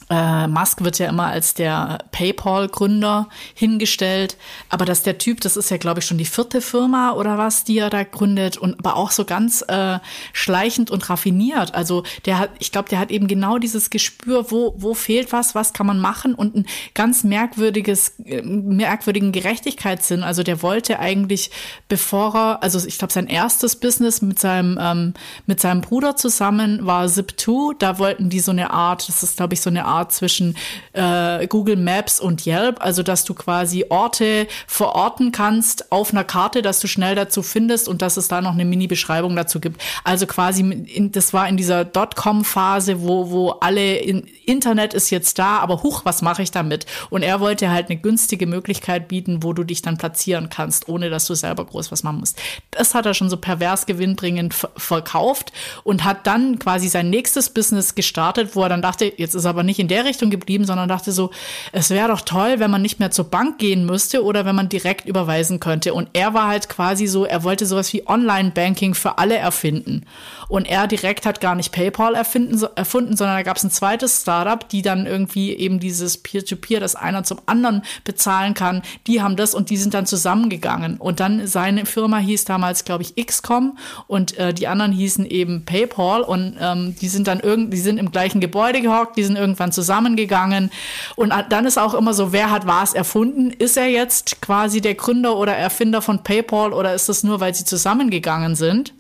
Speaker 2: äh, Musk wird ja immer als der PayPal-Gründer hingestellt, aber dass der Typ, das ist ja, glaube ich, schon die vierte Firma oder was, die er da gründet und aber auch so ganz äh, schleichend und raffiniert. Also der hat, ich glaube, der hat eben genau dieses Gespür, wo, wo fehlt was, was kann man machen und ein ganz merkwürdiges, äh, merkwürdigen Gerechtigkeitssinn. Also der wollte eigentlich, bevor er, also ich glaube, sein erstes Business mit seinem, ähm, mit seinem Bruder zusammen war Zip2, da wollten die so eine Art, das ist, glaube ich, so eine Art Art zwischen äh, Google Maps und Yelp, also dass du quasi Orte verorten kannst auf einer Karte, dass du schnell dazu findest und dass es da noch eine Mini-Beschreibung dazu gibt. Also quasi, in, das war in dieser Dotcom-Phase, wo, wo alle in, Internet ist jetzt da, aber huch, was mache ich damit? Und er wollte halt eine günstige Möglichkeit bieten, wo du dich dann platzieren kannst, ohne dass du selber groß was machen musst. Das hat er schon so pervers gewinnbringend verkauft und hat dann quasi sein nächstes Business gestartet, wo er dann dachte, jetzt ist aber nicht in der Richtung geblieben, sondern dachte so, es wäre doch toll, wenn man nicht mehr zur Bank gehen müsste oder wenn man direkt überweisen könnte. Und er war halt quasi so, er wollte sowas wie Online-Banking für alle erfinden. Und er direkt hat gar nicht PayPal erfinden, erfunden, sondern da gab es ein zweites Startup, die dann irgendwie eben dieses Peer-to-Peer, -Peer, das einer zum anderen bezahlen kann, die haben das und die sind dann zusammengegangen. Und dann seine Firma hieß damals, glaube ich, XCOM und äh, die anderen hießen eben PayPal und ähm, die sind dann irgendwie, die sind im gleichen Gebäude gehockt, die sind irgendwann zusammengegangen. Und dann ist auch immer so, wer hat was erfunden? Ist er jetzt quasi der Gründer oder Erfinder von PayPal oder ist das nur, weil sie zusammengegangen sind?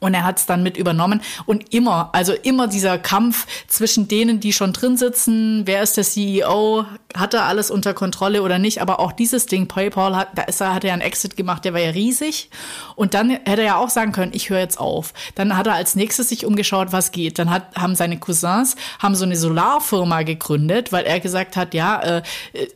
Speaker 2: Und er hat es dann mit übernommen. Und immer, also immer dieser Kampf zwischen denen, die schon drin sitzen, wer ist der CEO, hat er alles unter Kontrolle oder nicht. Aber auch dieses Ding, PayPal, hat, da ist er, hat er einen Exit gemacht, der war ja riesig. Und dann hätte er ja auch sagen können, ich höre jetzt auf. Dann hat er als nächstes sich umgeschaut, was geht. Dann hat, haben seine Cousins haben so eine Solarfirma gegründet, weil er gesagt hat, ja, äh,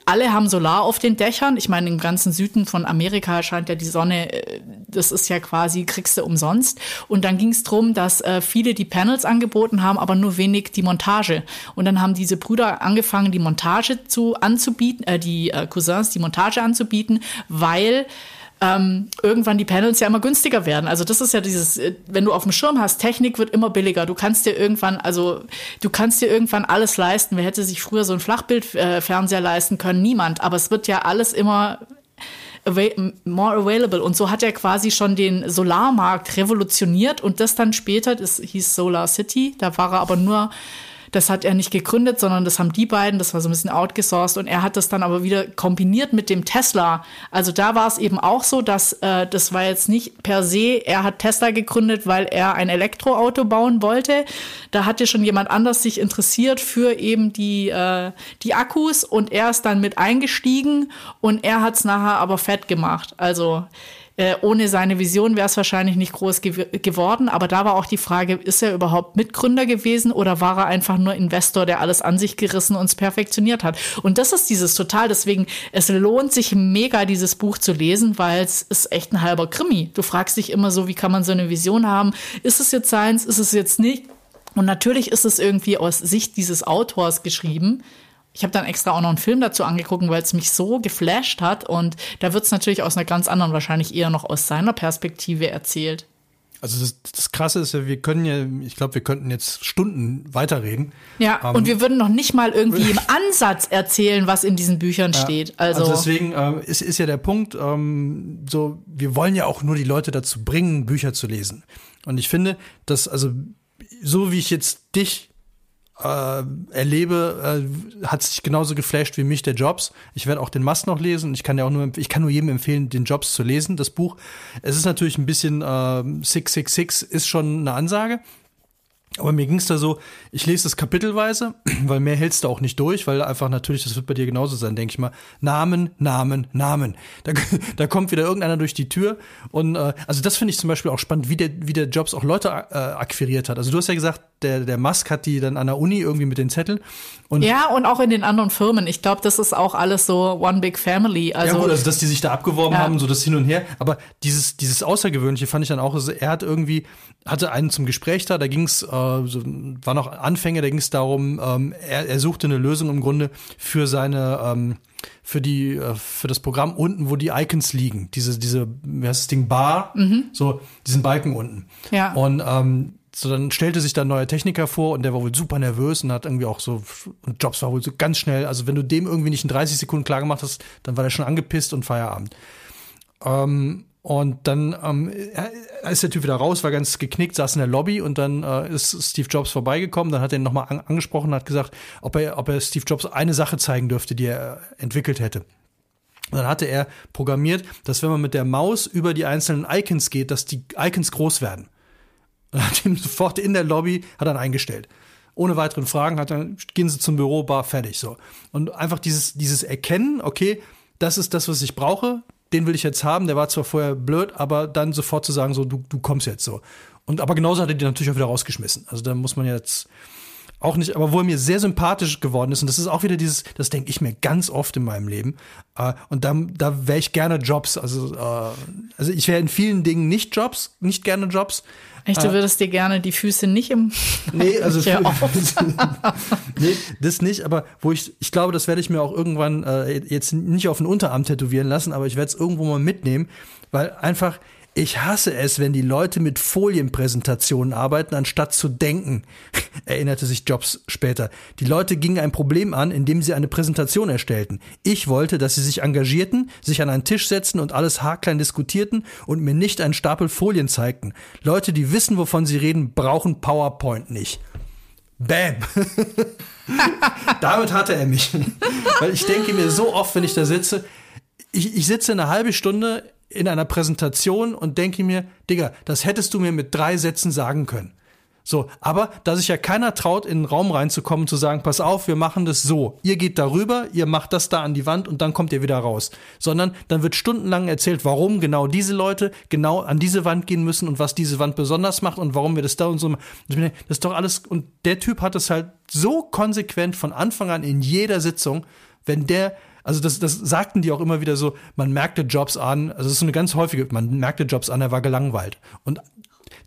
Speaker 2: alle haben Solar auf den Dächern. Ich meine, im ganzen Süden von Amerika scheint ja die Sonne, äh, das ist ja quasi, kriegst du umsonst. Und und dann ging es darum, dass äh, viele die Panels angeboten haben, aber nur wenig die Montage. Und dann haben diese Brüder angefangen, die Montage zu anzubieten, äh, die äh, Cousins die Montage anzubieten, weil ähm, irgendwann die Panels ja immer günstiger werden. Also das ist ja dieses, äh, wenn du auf dem Schirm hast, Technik wird immer billiger. Du kannst dir irgendwann, also du kannst dir irgendwann alles leisten. Wer hätte sich früher so ein Flachbildfernseher leisten können? Niemand. Aber es wird ja alles immer more available. Und so hat er quasi schon den Solarmarkt revolutioniert und das dann später, das hieß Solar City, da war er aber nur das hat er nicht gegründet, sondern das haben die beiden, das war so ein bisschen outgesourced und er hat das dann aber wieder kombiniert mit dem Tesla. Also da war es eben auch so, dass äh, das war jetzt nicht per se, er hat Tesla gegründet, weil er ein Elektroauto bauen wollte. Da hatte schon jemand anders sich interessiert für eben die, äh, die Akkus und er ist dann mit eingestiegen und er hat es nachher aber fett gemacht. Also äh, ohne seine Vision wäre es wahrscheinlich nicht groß gew geworden. Aber da war auch die Frage, ist er überhaupt Mitgründer gewesen oder war er einfach nur Investor, der alles an sich gerissen und perfektioniert hat? Und das ist dieses total. Deswegen, es lohnt sich mega, dieses Buch zu lesen, weil es ist echt ein halber Krimi. Du fragst dich immer so, wie kann man so eine Vision haben? Ist es jetzt seins? Ist es jetzt nicht? Und natürlich ist es irgendwie aus Sicht dieses Autors geschrieben. Ich habe dann extra auch noch einen Film dazu angeguckt, weil es mich so geflasht hat. Und da wird es natürlich aus einer ganz anderen, wahrscheinlich eher noch aus seiner Perspektive erzählt.
Speaker 1: Also das, das Krasse ist ja, wir können ja, ich glaube, wir könnten jetzt Stunden weiterreden.
Speaker 2: Ja, ähm, und wir würden noch nicht mal irgendwie im Ansatz erzählen, was in diesen Büchern ja, steht. Also,
Speaker 1: also deswegen äh, ist, ist ja der Punkt, ähm, so, wir wollen ja auch nur die Leute dazu bringen, Bücher zu lesen. Und ich finde, dass, also, so wie ich jetzt dich äh, erlebe, äh, hat sich genauso geflasht wie mich der Jobs. Ich werde auch den Mast noch lesen. Ich kann ja auch nur, ich kann nur jedem empfehlen, den Jobs zu lesen, das Buch. Es ist natürlich ein bisschen äh, 666 ist schon eine Ansage. Aber mir ging es da so, ich lese das kapitelweise, weil mehr hältst du auch nicht durch, weil einfach natürlich, das wird bei dir genauso sein, denke ich mal. Namen, Namen, Namen. Da, da kommt wieder irgendeiner durch die Tür. Und äh, also das finde ich zum Beispiel auch spannend, wie der, wie der Jobs auch Leute äh, akquiriert hat. Also du hast ja gesagt, der, der Musk hat die dann an der Uni irgendwie mit den Zetteln.
Speaker 2: Und ja, und auch in den anderen Firmen. Ich glaube, das ist auch alles so One Big Family. Also,
Speaker 1: ja gut, also dass die sich da abgeworben ja. haben, so das Hin und Her. Aber dieses, dieses Außergewöhnliche fand ich dann auch, also er hat irgendwie, hatte einen zum Gespräch da, da ging es, äh, so, war noch Anfänge, da ging es darum, ähm, er, er suchte eine Lösung im Grunde für seine, ähm, für die, äh, für das Programm unten, wo die Icons liegen. Diese, diese, wie heißt das Ding, Bar, mhm. so, diesen Balken unten.
Speaker 2: Ja.
Speaker 1: Und ähm, so, dann stellte sich da ein neuer Techniker vor und der war wohl super nervös und hat irgendwie auch so, und Jobs war wohl so ganz schnell. Also wenn du dem irgendwie nicht in 30 Sekunden klar gemacht hast, dann war der schon angepisst und Feierabend. Ähm, und dann ähm, ist der Typ wieder raus, war ganz geknickt, saß in der Lobby und dann äh, ist Steve Jobs vorbeigekommen. Dann hat er ihn nochmal an angesprochen und hat gesagt, ob er, ob er Steve Jobs eine Sache zeigen dürfte, die er entwickelt hätte. Und dann hatte er programmiert, dass wenn man mit der Maus über die einzelnen Icons geht, dass die Icons groß werden. Und hat ihm sofort in der Lobby, hat dann eingestellt. Ohne weiteren Fragen, hat dann, gehen Sie zum Büro, bar, fertig, so. Und einfach dieses, dieses Erkennen, okay, das ist das, was ich brauche, den will ich jetzt haben, der war zwar vorher blöd, aber dann sofort zu sagen, so, du, du kommst jetzt so. Und aber genauso hat er die natürlich auch wieder rausgeschmissen. Also da muss man jetzt auch nicht, aber wo er mir sehr sympathisch geworden ist, und das ist auch wieder dieses, das denke ich mir ganz oft in meinem Leben. Äh, und da, da wäre ich gerne Jobs. Also, äh, also ich wäre in vielen Dingen nicht Jobs, nicht gerne Jobs.
Speaker 2: Echt, du äh, würdest dir gerne die Füße nicht im
Speaker 1: Nee, also nee, das nicht, aber wo ich ich glaube, das werde ich mir auch irgendwann äh, jetzt nicht auf den Unterarm tätowieren lassen, aber ich werde es irgendwo mal mitnehmen, weil einfach ich hasse es, wenn die Leute mit Folienpräsentationen arbeiten, anstatt zu denken, erinnerte sich Jobs später. Die Leute gingen ein Problem an, indem sie eine Präsentation erstellten. Ich wollte, dass sie sich engagierten, sich an einen Tisch setzten und alles haarklein diskutierten und mir nicht einen Stapel Folien zeigten. Leute, die wissen, wovon sie reden, brauchen PowerPoint nicht. Bam. Damit hatte er mich. Weil ich denke mir so oft, wenn ich da sitze, ich, ich sitze eine halbe Stunde in einer Präsentation und denke mir, Digga, das hättest du mir mit drei Sätzen sagen können. So, aber da sich ja keiner traut, in den Raum reinzukommen, zu sagen, pass auf, wir machen das so. Ihr geht darüber, ihr macht das da an die Wand und dann kommt ihr wieder raus. Sondern dann wird stundenlang erzählt, warum genau diese Leute genau an diese Wand gehen müssen und was diese Wand besonders macht und warum wir das da und so machen. Das ist doch alles, und der Typ hat es halt so konsequent von Anfang an in jeder Sitzung, wenn der also das, das sagten die auch immer wieder so, man merkte Jobs an, also das ist so eine ganz häufige, man merkte Jobs an, er war gelangweilt. Und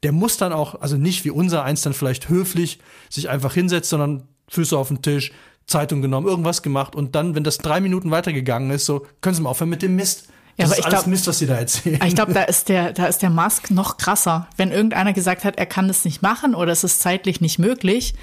Speaker 1: der muss dann auch, also nicht wie unser eins dann vielleicht höflich sich einfach hinsetzt, sondern Füße auf den Tisch, Zeitung genommen, irgendwas gemacht und dann, wenn das drei Minuten weitergegangen ist, so, können Sie mal aufhören mit dem Mist.
Speaker 2: Ja,
Speaker 1: das
Speaker 2: aber
Speaker 1: ist alles glaub, Mist, was Sie da erzählen.
Speaker 2: Ich glaube, da ist der, da ist der Musk noch krasser. Wenn irgendeiner gesagt hat, er kann das nicht machen oder es ist zeitlich nicht möglich,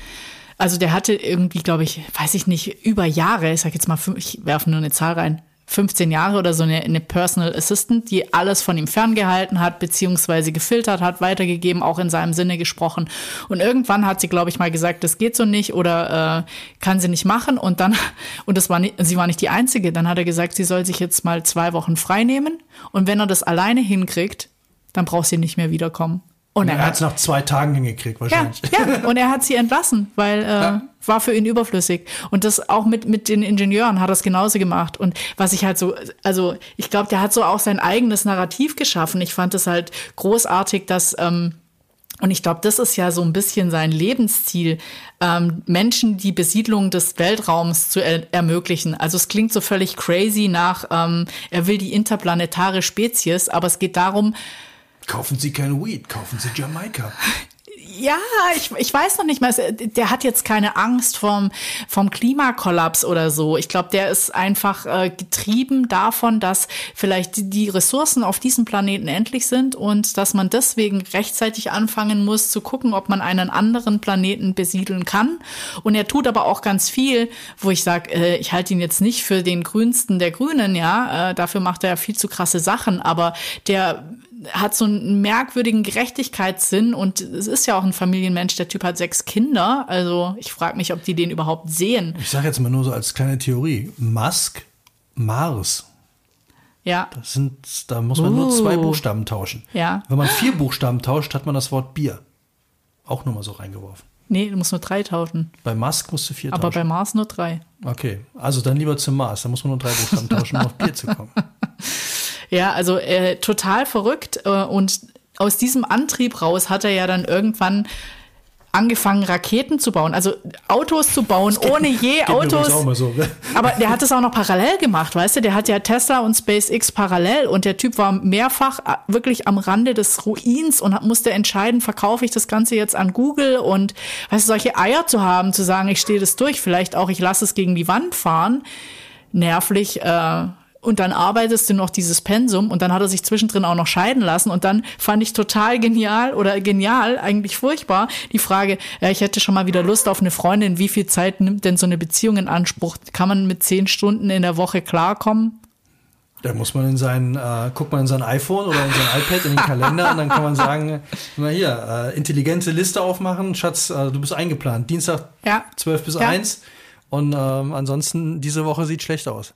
Speaker 2: also der hatte irgendwie, glaube ich, weiß ich nicht, über Jahre, ich sag jetzt mal, ich werfe nur eine Zahl rein, 15 Jahre oder so eine, eine Personal Assistant, die alles von ihm ferngehalten hat, beziehungsweise gefiltert hat, weitergegeben, auch in seinem Sinne gesprochen. Und irgendwann hat sie, glaube ich, mal gesagt, das geht so nicht oder äh, kann sie nicht machen. Und dann, und das war nicht, sie war nicht die Einzige, dann hat er gesagt, sie soll sich jetzt mal zwei Wochen frei nehmen. Und wenn er das alleine hinkriegt, dann braucht sie nicht mehr wiederkommen.
Speaker 1: Und er, er hat es nach zwei Tagen hingekriegt wahrscheinlich.
Speaker 2: Ja, ja, und er hat sie entlassen, weil äh, ja. war für ihn überflüssig. Und das auch mit, mit den Ingenieuren hat er es genauso gemacht. Und was ich halt so, also ich glaube, der hat so auch sein eigenes Narrativ geschaffen. Ich fand es halt großartig, dass ähm, und ich glaube, das ist ja so ein bisschen sein Lebensziel, ähm, Menschen die Besiedlung des Weltraums zu er ermöglichen. Also es klingt so völlig crazy nach, ähm, er will die interplanetare Spezies, aber es geht darum,
Speaker 1: Kaufen Sie kein Weed, kaufen Sie Jamaika.
Speaker 2: Ja, ich, ich weiß noch nicht mal. Der hat jetzt keine Angst vom, vom Klimakollaps oder so. Ich glaube, der ist einfach äh, getrieben davon, dass vielleicht die Ressourcen auf diesem Planeten endlich sind und dass man deswegen rechtzeitig anfangen muss zu gucken, ob man einen anderen Planeten besiedeln kann. Und er tut aber auch ganz viel, wo ich sage, äh, ich halte ihn jetzt nicht für den grünsten der Grünen, ja. Äh, dafür macht er viel zu krasse Sachen, aber der hat so einen merkwürdigen Gerechtigkeitssinn und es ist ja auch ein Familienmensch. Der Typ hat sechs Kinder. Also ich frage mich, ob die den überhaupt sehen.
Speaker 1: Ich sage jetzt mal nur so als kleine Theorie. Musk, Mars.
Speaker 2: Ja.
Speaker 1: Das sind, da muss man uh. nur zwei uh. Buchstaben tauschen.
Speaker 2: Ja.
Speaker 1: Wenn man vier Buchstaben tauscht, hat man das Wort Bier. Auch nur mal so reingeworfen.
Speaker 2: Nee, du musst nur drei tauschen.
Speaker 1: Bei Musk musst du vier
Speaker 2: Aber bei Mars nur drei.
Speaker 1: Okay, also dann lieber zum Mars. Da muss man nur drei Buchstaben tauschen, um auf Bier zu kommen.
Speaker 2: Ja, also äh, total verrückt. Äh, und aus diesem Antrieb raus hat er ja dann irgendwann angefangen, Raketen zu bauen, also Autos zu bauen, ohne je
Speaker 1: Geht mir übrigens
Speaker 2: Autos.
Speaker 1: so. ne?
Speaker 2: Aber der hat es auch noch parallel gemacht, weißt du? Der hat ja Tesla und SpaceX parallel und der Typ war mehrfach äh, wirklich am Rande des Ruins und musste entscheiden, verkaufe ich das Ganze jetzt an Google und weißt du, solche Eier zu haben, zu sagen, ich stehe das durch, vielleicht auch, ich lasse es gegen die Wand fahren, nervlich, äh, und dann arbeitest du noch dieses Pensum und dann hat er sich zwischendrin auch noch scheiden lassen und dann fand ich total genial oder genial, eigentlich furchtbar, die Frage, ja, ich hätte schon mal wieder Lust auf eine Freundin, wie viel Zeit nimmt denn so eine Beziehung in Anspruch? Kann man mit zehn Stunden in der Woche klarkommen?
Speaker 1: Da muss man in sein, äh, guckt man in sein iPhone oder in sein iPad, in den Kalender und dann kann man sagen, mal hier, äh, intelligente Liste aufmachen, Schatz, äh, du bist eingeplant. Dienstag
Speaker 2: Ja.
Speaker 1: 12 bis
Speaker 2: Ja.
Speaker 1: 1 und ähm, ansonsten diese Woche sieht schlecht aus.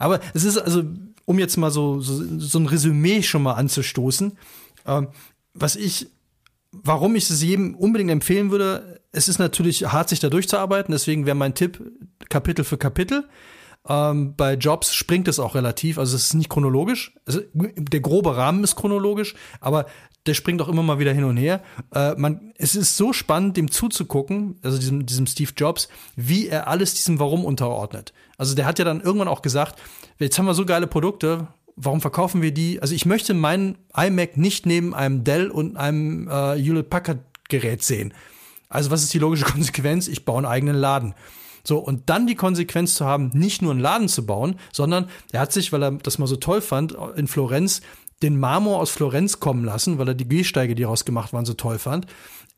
Speaker 1: Aber es ist also, um jetzt mal so, so, so ein Resümee schon mal anzustoßen, ähm, was ich, warum ich es jedem unbedingt empfehlen würde, es ist natürlich hart, sich da durchzuarbeiten, deswegen wäre mein Tipp Kapitel für Kapitel. Ähm, bei Jobs springt es auch relativ, also es ist nicht chronologisch. Also, der grobe Rahmen ist chronologisch, aber der springt auch immer mal wieder hin und her. Äh, man, es ist so spannend, dem zuzugucken, also diesem, diesem Steve Jobs, wie er alles diesem Warum unterordnet. Also der hat ja dann irgendwann auch gesagt, jetzt haben wir so geile Produkte, warum verkaufen wir die? Also ich möchte meinen iMac nicht neben einem Dell und einem äh, Hewlett Packard Gerät sehen. Also was ist die logische Konsequenz? Ich baue einen eigenen Laden. So, und dann die Konsequenz zu haben, nicht nur einen Laden zu bauen, sondern er hat sich, weil er das mal so toll fand, in Florenz den Marmor aus Florenz kommen lassen, weil er die Gehsteige, die daraus gemacht waren, so toll fand.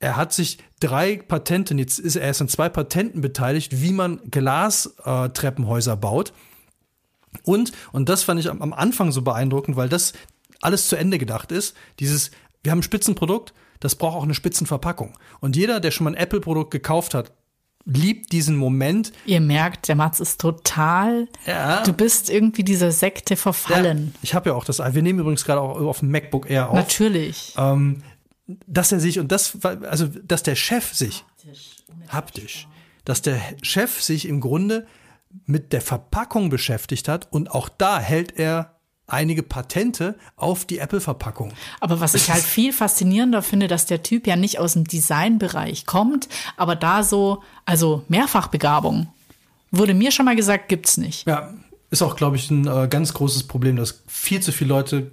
Speaker 1: Er hat sich drei Patenten, jetzt ist er erst an zwei Patenten beteiligt, wie man Glastreppenhäuser äh, baut. Und, und das fand ich am Anfang so beeindruckend, weil das alles zu Ende gedacht ist. Dieses, wir haben ein Spitzenprodukt, das braucht auch eine Spitzenverpackung. Und jeder, der schon mal ein Apple-Produkt gekauft hat, liebt diesen Moment.
Speaker 2: Ihr merkt, der Mats ist total,
Speaker 1: Ja.
Speaker 2: du bist irgendwie dieser Sekte verfallen.
Speaker 1: Ja, ich habe ja auch das, wir nehmen übrigens gerade auch auf dem MacBook Air auf,
Speaker 2: Natürlich.
Speaker 1: ähm, dass er sich, und das, also, dass der Chef sich, haptisch, dass der Chef sich im Grunde mit der Verpackung beschäftigt hat und auch da hält er einige Patente auf die Apple-Verpackung.
Speaker 2: Aber was ich halt viel faszinierender finde, dass der Typ ja nicht aus dem Designbereich kommt, aber da so, also Mehrfachbegabung. Wurde mir schon mal gesagt, gibt's nicht.
Speaker 1: Ja, ist auch, glaube ich, ein äh, ganz großes Problem, dass viel zu viele Leute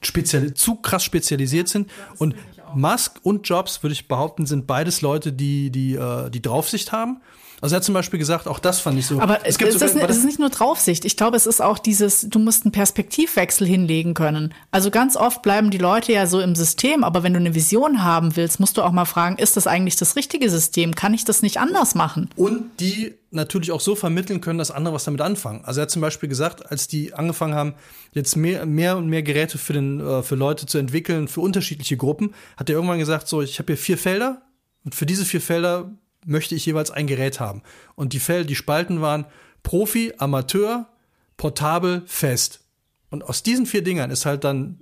Speaker 1: speziell, zu krass spezialisiert sind. Und Musk und Jobs, würde ich behaupten, sind beides Leute, die, die, äh, die Draufsicht haben. Also er hat zum Beispiel gesagt, auch das fand ich so.
Speaker 2: Aber es,
Speaker 1: gibt
Speaker 2: ist,
Speaker 1: sogar-
Speaker 2: das, es ist nicht nur Draufsicht. Ich glaube, es ist auch dieses, du musst einen Perspektivwechsel hinlegen können. Also ganz oft bleiben die Leute ja so im System, aber wenn du eine Vision haben willst, musst du auch mal fragen, ist das eigentlich das richtige System? Kann ich das nicht anders machen?
Speaker 1: und die natürlich auch so vermitteln können, dass andere was damit anfangen. Also er hat zum Beispiel gesagt, als die angefangen haben, jetzt mehr, mehr und mehr Geräte für, den, äh, für Leute zu entwickeln, für unterschiedliche Gruppen, hat er irgendwann gesagt, so, ich habe hier vier Felder und für diese vier Felder möchte ich jeweils ein Gerät haben. Und die Felder, die Spalten waren Profi, Amateur, portabel, fest. Und aus diesen vier Dingern ist halt dann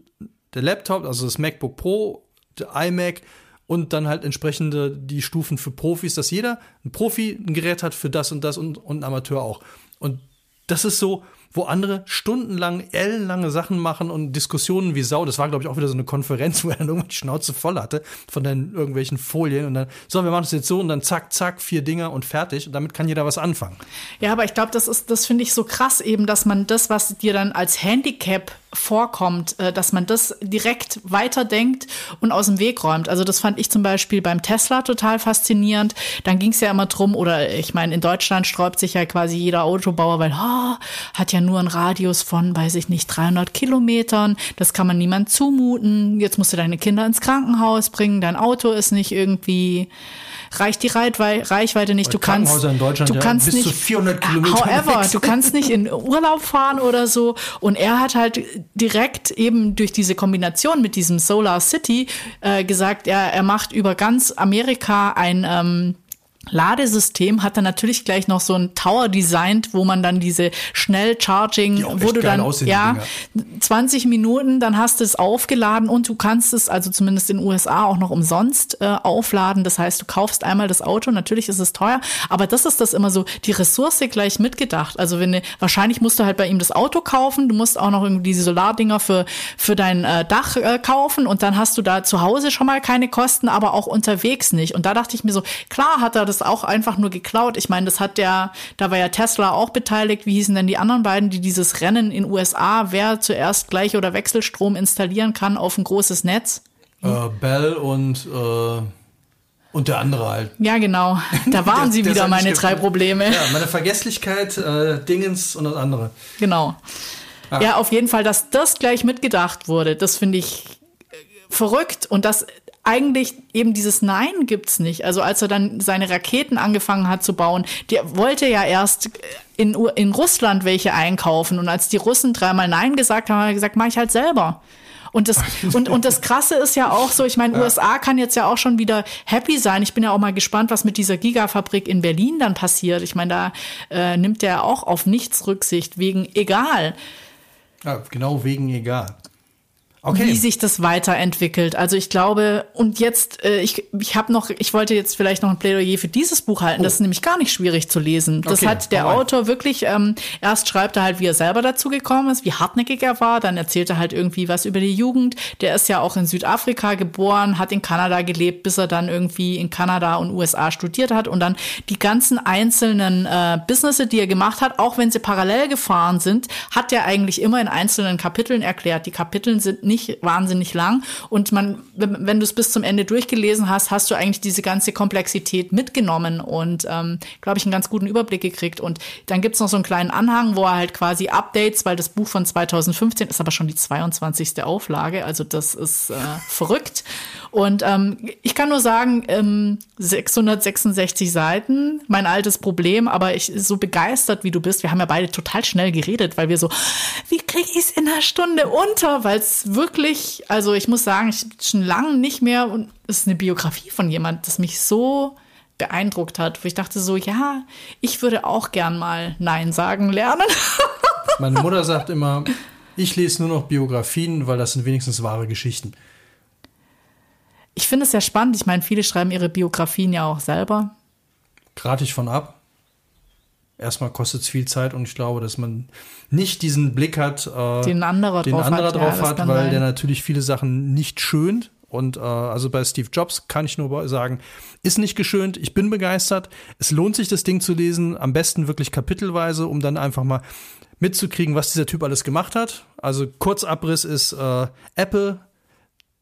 Speaker 1: der Laptop, also das MacBook Pro, der iMac und dann halt entsprechende die Stufen für Profis, dass jeder ein Profi ein Gerät hat für das und das und, und ein Amateur auch. Und das ist so, wo andere stundenlang, ellenlange Sachen machen und Diskussionen wie Sau. Das war, glaube ich, auch wieder so eine Konferenz, wo er dann irgendwann die Schnauze voll hatte von den irgendwelchen Folien und dann, so, wir machen das jetzt so und dann zack, zack, vier Dinger und fertig und damit kann jeder was anfangen.
Speaker 2: Ja, aber ich glaube, das ist, das finde ich so krass eben, dass man das, was dir dann als Handicap vorkommt, äh, dass man das direkt weiterdenkt und aus dem Weg räumt. Also das fand ich zum Beispiel beim Tesla total faszinierend. Dann ging es ja immer drum, oder ich meine, in Deutschland sträubt sich ja quasi jeder Autobauer, weil oh, hat ja nur einen Radius von, weiß ich nicht, 300 Kilometern. Das kann man niemand zumuten. Jetzt musst du deine Kinder ins Krankenhaus bringen. Dein Auto ist nicht irgendwie reicht die Reichwei- Reichweite nicht. Du kannst,
Speaker 1: in Deutschland,
Speaker 2: du
Speaker 1: ja,
Speaker 2: kannst
Speaker 1: bis
Speaker 2: nicht,
Speaker 1: zu 400 Kilometer
Speaker 2: However, du kannst nicht in Urlaub fahren oder so. Und er hat halt direkt eben durch diese Kombination mit diesem Solar City äh, gesagt, er, er macht über ganz Amerika ein ähm, Ladesystem hat dann natürlich gleich noch so ein Tower designt, wo man dann diese Schnell-Charging, wo du dann, ja, 20 Minuten, dann hast du es aufgeladen und du kannst es, also zumindest in den USA, auch noch umsonst äh, aufladen. Das heißt, du kaufst einmal das Auto, natürlich ist es teuer, aber das ist das immer so, die Ressource gleich mitgedacht. Also wenn du, wahrscheinlich musst du halt bei ihm das Auto kaufen, du musst auch noch irgendwie diese Solardinger für, für dein äh, Dach äh, kaufen und dann hast du da zu Hause schon mal keine Kosten, aber auch unterwegs nicht. Und da dachte ich mir so, klar hat er das auch einfach nur geklaut. Ich meine, das hat der, da war ja Tesla auch beteiligt. Wie hießen denn die anderen beiden, die dieses Rennen in USA, wer zuerst Gleich- oder Wechselstrom installieren kann auf ein großes Netz?
Speaker 1: Äh, Bell und äh, und der andere halt.
Speaker 2: Ja, genau. Da waren sie wieder meine drei Probleme.
Speaker 1: Ja, meine Vergesslichkeit, äh, Dingens und das andere.
Speaker 2: Genau. Ah. Ja, auf jeden Fall, dass das gleich mitgedacht wurde, das finde ich äh, verrückt und das eigentlich eben dieses Nein gibt's nicht. Also als er dann seine Raketen angefangen hat zu bauen, der wollte ja erst in, in Russland welche einkaufen und als die Russen dreimal Nein gesagt haben, hat er gesagt, mach ich halt selber. Und das, und, und das Krasse ist ja auch so, ich meine, ja. USA kann jetzt ja auch schon wieder happy sein. Ich bin ja auch mal gespannt, was mit dieser Gigafabrik in Berlin dann passiert. Ich meine, da äh, nimmt er auch auf nichts Rücksicht, wegen egal.
Speaker 1: Ja, genau wegen egal
Speaker 2: okay. wie sich das weiterentwickelt. Also ich glaube, und jetzt, äh, ich, ich habe noch, ich wollte jetzt vielleicht noch ein Plädoyer für dieses Buch halten. Oh. Das ist nämlich gar nicht schwierig zu lesen. Das okay. hat der. Autor wirklich, ähm, erst schreibt er halt, wie er selber dazu gekommen ist, wie hartnäckig er war, dann erzählt er halt irgendwie was über die Jugend. Der ist ja auch in Südafrika geboren, hat in Kanada gelebt, bis er dann irgendwie in Kanada und USA studiert hat und dann die ganzen einzelnen äh, Businesses, die er gemacht hat, auch wenn sie parallel gefahren sind, hat er eigentlich immer in einzelnen Kapiteln erklärt. Die Kapiteln sind nicht wahnsinnig lang. Und man, wenn, du es bis zum Ende durchgelesen hast, hast du eigentlich diese ganze Komplexität mitgenommen und, ähm, glaube ich, einen ganz guten Überblick gekriegt. Und dann gibt's noch so einen kleinen Anhang, wo er halt quasi Updates, weil das Buch von 2015 ist aber schon die 22. Auflage, also das ist äh, verrückt. Und ähm, ich kann nur sagen, ähm, 666 Seiten, mein altes Problem, aber ich so begeistert, wie du bist. Wir haben ja beide total schnell geredet, weil wir so, wie kriege ich es in einer Stunde unter? Weil es wirklich, also ich muss sagen, ich schon lange nicht mehr und es ist eine Biografie von jemand, das mich so beeindruckt hat, wo ich dachte so, ja, ich würde auch gern mal Nein sagen lernen.
Speaker 1: Meine Mutter sagt immer, ich lese nur noch Biografien, weil das sind wenigstens wahre Geschichten.
Speaker 2: Ich finde es sehr spannend. Ich meine, viele schreiben ihre Biografien ja auch selber.
Speaker 1: Grate ich von ab. Erstmal kostet es viel Zeit und ich glaube, dass man nicht diesen Blick hat,
Speaker 2: äh, den anderer
Speaker 1: den
Speaker 2: drauf
Speaker 1: anderer
Speaker 2: hat,
Speaker 1: drauf
Speaker 2: ja,
Speaker 1: hat weil sein. der natürlich viele Sachen nicht schönt. Und äh, also bei Steve Jobs kann ich nur sagen, ist nicht geschönt. Ich bin begeistert. Es lohnt sich, das Ding zu lesen. Am besten wirklich kapitelweise, um dann einfach mal mitzukriegen, was dieser Typ alles gemacht hat. Also Kurzabriss ist äh, Apple,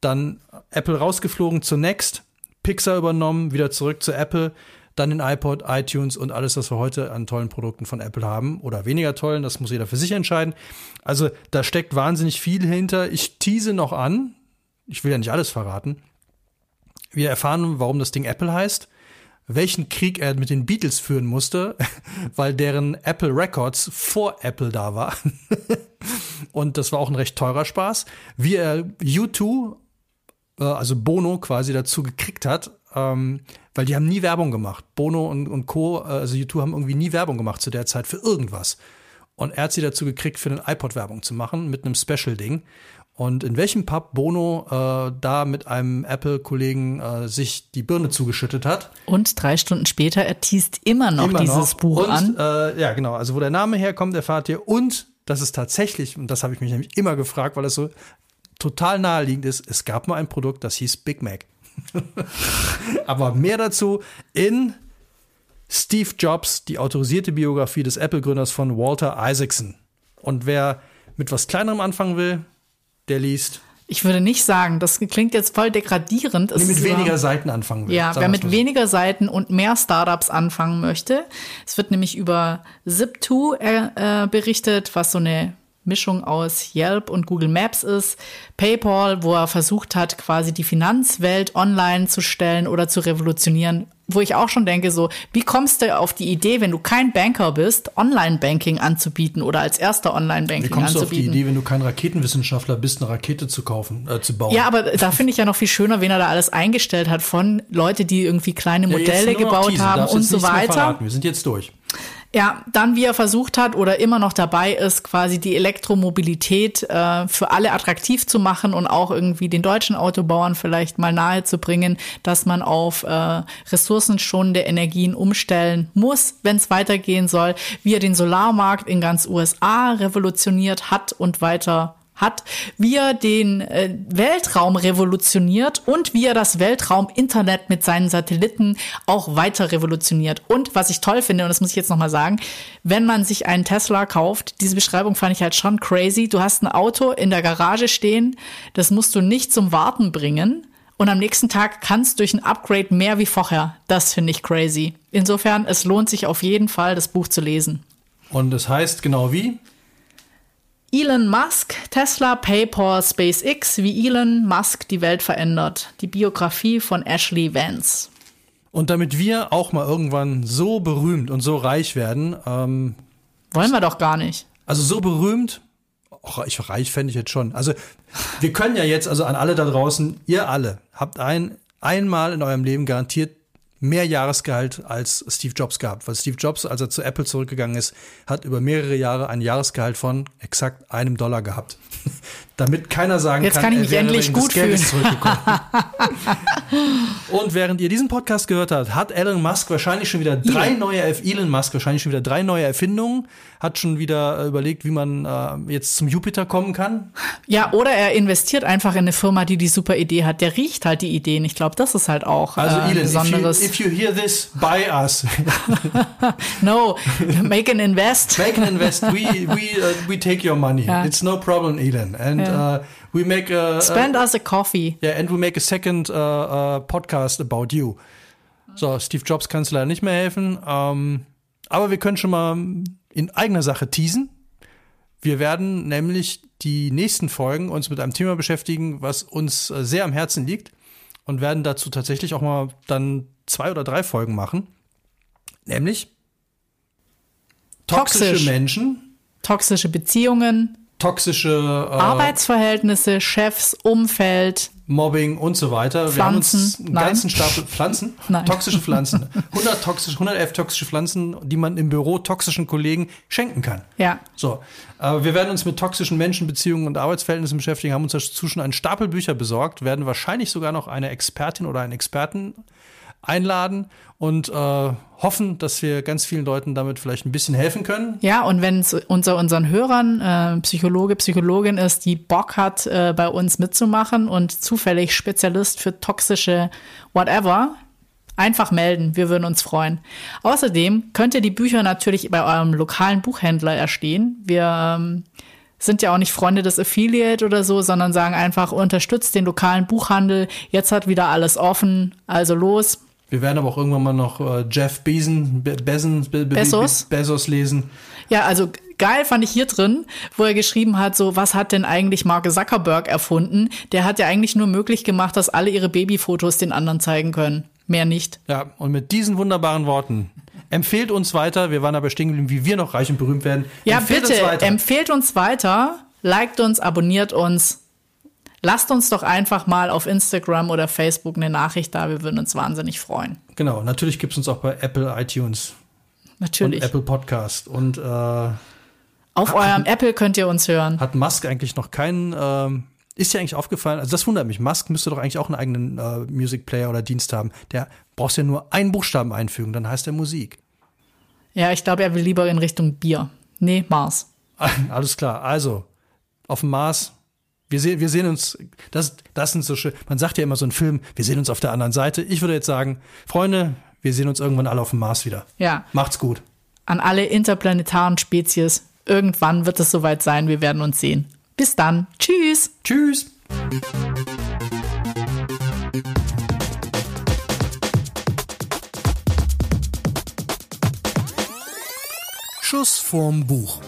Speaker 1: dann Apple rausgeflogen zur Next, Pixar übernommen, wieder zurück zu Apple, dann den iPod, iTunes und alles, was wir heute an tollen Produkten von Apple haben oder weniger tollen, das muss jeder für sich entscheiden. Also da steckt wahnsinnig viel hinter. Ich tease noch an, ich will ja nicht alles verraten. Wir erfahren, warum das Ding Apple heißt, welchen Krieg er mit den Beatles führen musste, weil deren Apple Records vor Apple da war. und das war auch ein recht teurer Spaß. Wie er U2 äh, also Bono quasi dazu gekriegt hat, ähm, weil die haben nie Werbung gemacht. Bono und, und Co., äh, also YouTube haben irgendwie nie Werbung gemacht zu der Zeit für irgendwas. Und er hat sie dazu gekriegt, für den iPod Werbung zu machen mit einem Special-Ding. Und in welchem Pub Bono äh, da mit einem Apple-Kollegen äh, sich die Birne zugeschüttet hat.
Speaker 2: Und drei Stunden später, er teast immer noch immer dieses noch. Buch
Speaker 1: und,
Speaker 2: an.
Speaker 1: Äh, ja, genau. Also wo der Name herkommt, erfahrt ihr. Und das ist tatsächlich, und das habe ich mich nämlich immer gefragt, weil es so total naheliegend ist, es gab mal ein Produkt, das hieß Big Mac. Aber mehr dazu in Steve Jobs, die autorisierte Biografie des Apple-Gründers von Walter Isaacson. Und wer mit was Kleinerem anfangen will, der liest.
Speaker 2: Ich würde nicht sagen, das klingt jetzt voll degradierend.
Speaker 1: Nee, mit weniger war, Seiten anfangen will.
Speaker 2: Ja, wer mit so. weniger Seiten und mehr Startups anfangen möchte. Es wird nämlich über Zip2 äh, äh, berichtet, was so eine Mischung aus Yelp und Google Maps ist, PayPal, wo er versucht hat, quasi die Finanzwelt online zu stellen oder zu revolutionieren. wo ich auch schon denke, so, wie kommst du auf die Idee, wenn du kein Banker bist, Online-Banking anzubieten oder als erster Online-Banking
Speaker 1: Wie kommst du auf die
Speaker 2: anzubieten?
Speaker 1: Idee, wenn du kein Raketenwissenschaftler bist, eine Rakete zu kaufen, äh, zu bauen?
Speaker 2: Ja, aber da finde ich ja noch viel schöner, wen er da alles eingestellt hat von Leute, die irgendwie kleine
Speaker 1: Ja,
Speaker 2: Modelle
Speaker 1: noch
Speaker 2: gebaut haben und so weiter.
Speaker 1: Wir sind jetzt durch.
Speaker 2: Ja, dann wie er versucht hat oder immer noch dabei ist, quasi die Elektromobilität äh, für alle attraktiv zu machen und auch irgendwie den deutschen Autobauern vielleicht mal nahe zu bringen, dass man auf äh, ressourcenschonende Energien umstellen muss, wenn es weitergehen soll. Wie er den Solarmarkt in ganz USA revolutioniert hat und weiter hat, wie er den äh, Weltraum revolutioniert und wie er das Weltraum-Internet mit seinen Satelliten auch weiter revolutioniert. Und was ich toll finde, und das muss ich jetzt nochmal sagen, wenn man sich einen Tesla kauft, diese Beschreibung fand ich halt schon crazy. Du hast ein Auto in der Garage stehen, das musst du nicht zum Warten bringen. Und am nächsten Tag kannst durch ein Upgrade mehr wie vorher. Das finde ich crazy. Insofern, es lohnt sich auf jeden Fall, das Buch zu lesen.
Speaker 1: Und das heißt genau wie?
Speaker 2: Elon Musk, Tesla, PayPal, SpaceX, wie Elon Musk die Welt verändert. Die Biografie von Ashley Vance.
Speaker 1: Und damit wir auch mal irgendwann so berühmt und so reich werden, ähm,
Speaker 2: Wollen wir doch gar nicht.
Speaker 1: also so berühmt, och, ich reich fände ich jetzt schon. Also wir können ja jetzt, also an alle da draußen, ihr alle habt ein einmal in eurem Leben garantiert mehr Jahresgehalt als Steve Jobs gehabt. Weil Steve Jobs, als er zu Apple zurückgegangen ist, hat über mehrere Jahre ein Jahresgehalt von exakt einem Dollar gehabt. Damit keiner sagen
Speaker 2: Jetzt
Speaker 1: kann,
Speaker 2: kann ich
Speaker 1: er
Speaker 2: mich endlich gut
Speaker 1: zurückgekommen. Und während ihr diesen Podcast gehört habt, hat Elon Musk wahrscheinlich schon wieder drei neue Elon Musk wahrscheinlich schon wieder drei neue Erfindungen, hat schon wieder äh, überlegt, wie man äh, jetzt zum Jupiter kommen kann.
Speaker 2: Ja, oder er investiert einfach in eine Firma, die die super Idee hat. Der riecht halt die Ideen. Ich glaube, das ist halt auch
Speaker 1: Also
Speaker 2: äh,
Speaker 1: Elon, if you,
Speaker 2: besonderes.
Speaker 1: if you hear this, buy us.
Speaker 2: no, make an invest.
Speaker 1: Make an invest. We we uh, we take your money.
Speaker 2: Ja.
Speaker 1: It's no problem, Elon. And
Speaker 2: Ja.
Speaker 1: uh, we make a,
Speaker 2: Spend us a coffee.
Speaker 1: Yeah, and we make a second uh, uh, podcast about you. So, Steve Jobs kannst du leider nicht mehr helfen. Ähm, aber wir können schon mal in eigener Sache teasen. Wir werden nämlich die nächsten Folgen uns mit einem Thema beschäftigen, was uns äh, sehr am Herzen liegt und werden dazu tatsächlich auch mal dann zwei oder drei Folgen machen. Nämlich toxische
Speaker 2: Toxisch.
Speaker 1: Menschen,
Speaker 2: Toxische Beziehungen,
Speaker 1: toxische äh,
Speaker 2: Arbeitsverhältnisse, Chefs, Umfeld.
Speaker 1: Mobbing und so weiter. Wir haben uns
Speaker 2: Pflanzen.
Speaker 1: einen
Speaker 2: Nein.
Speaker 1: ganzen Stapel Pflanzen,
Speaker 2: Nein.
Speaker 1: toxische Pflanzen, 100 toxische, 111 toxische Pflanzen, die man im Büro toxischen Kollegen schenken kann.
Speaker 2: Ja.
Speaker 1: So, wir werden uns mit toxischen Menschenbeziehungen und Arbeitsverhältnissen beschäftigen, haben uns dazu schon einen Stapel Bücher besorgt, werden wahrscheinlich sogar noch eine Expertin oder einen Experten einladen und äh, hoffen, dass wir ganz vielen Leuten damit vielleicht ein bisschen helfen können.
Speaker 2: Ja, und wenn es unter unseren Hörern äh, Psychologe, Psychologin ist, die Bock hat, äh, bei uns mitzumachen und zufällig Spezialist für toxische whatever, einfach melden. Wir würden uns freuen. Außerdem könnt ihr die Bücher natürlich bei eurem lokalen Buchhändler erstehen. Wir ähm, sind ja auch nicht Freunde des Affiliate oder so, sondern sagen einfach, unterstützt den lokalen Buchhandel. Jetzt hat wieder alles offen, also los.
Speaker 1: Wir werden aber auch irgendwann mal noch äh, Jeff Bezos, Be Bezos, Be Be
Speaker 2: Bezos?
Speaker 1: Bezos lesen.
Speaker 2: Ja, also geil fand ich hier drin, wo er geschrieben hat, so, was hat denn eigentlich Mark Zuckerberg erfunden? Der hat ja eigentlich nur möglich gemacht, dass alle ihre Babyfotos den anderen zeigen können. Mehr nicht.
Speaker 1: Ja, und mit diesen wunderbaren Worten empfehlt uns weiter. Wir waren aber stehen geblieben, wie wir noch reich und berühmt werden.
Speaker 2: Ja,
Speaker 1: empfehlt
Speaker 2: bitte,
Speaker 1: uns
Speaker 2: empfehlt uns weiter, liked uns, abonniert uns. Lasst uns doch einfach mal auf Instagram oder Facebook eine Nachricht da. Wir würden uns wahnsinnig freuen.
Speaker 1: genau, natürlich gibt's uns auch bei Apple iTunes
Speaker 2: Natürlich.
Speaker 1: und Apple Podcast. Und äh,
Speaker 2: Auf eurem Apple könnt ihr uns hören.
Speaker 1: hat Musk eigentlich noch keinen, ähm, ist dir eigentlich aufgefallen, also das wundert mich, Musk müsste doch eigentlich auch einen eigenen äh, Music Player oder Dienst haben. Der brauchst ja nur einen Buchstaben einfügen, dann heißt er Musik.
Speaker 2: Ja, ich glaube, er will lieber in Richtung Bier. Nee, Mars.
Speaker 1: Alles klar, also auf dem Mars. Wir, sehen, wir sehen uns, das, das sind so schön, man sagt ja immer so ein Film, wir sehen uns auf der anderen Seite. Ich würde jetzt sagen, Freunde, wir sehen uns irgendwann alle auf dem Mars wieder.
Speaker 2: Ja.
Speaker 1: Macht's gut.
Speaker 2: an alle interplanetaren Spezies. Irgendwann wird es soweit sein, wir werden uns sehen. Bis dann. Tschüss.
Speaker 1: Tschüss. Schuss vorm Buch.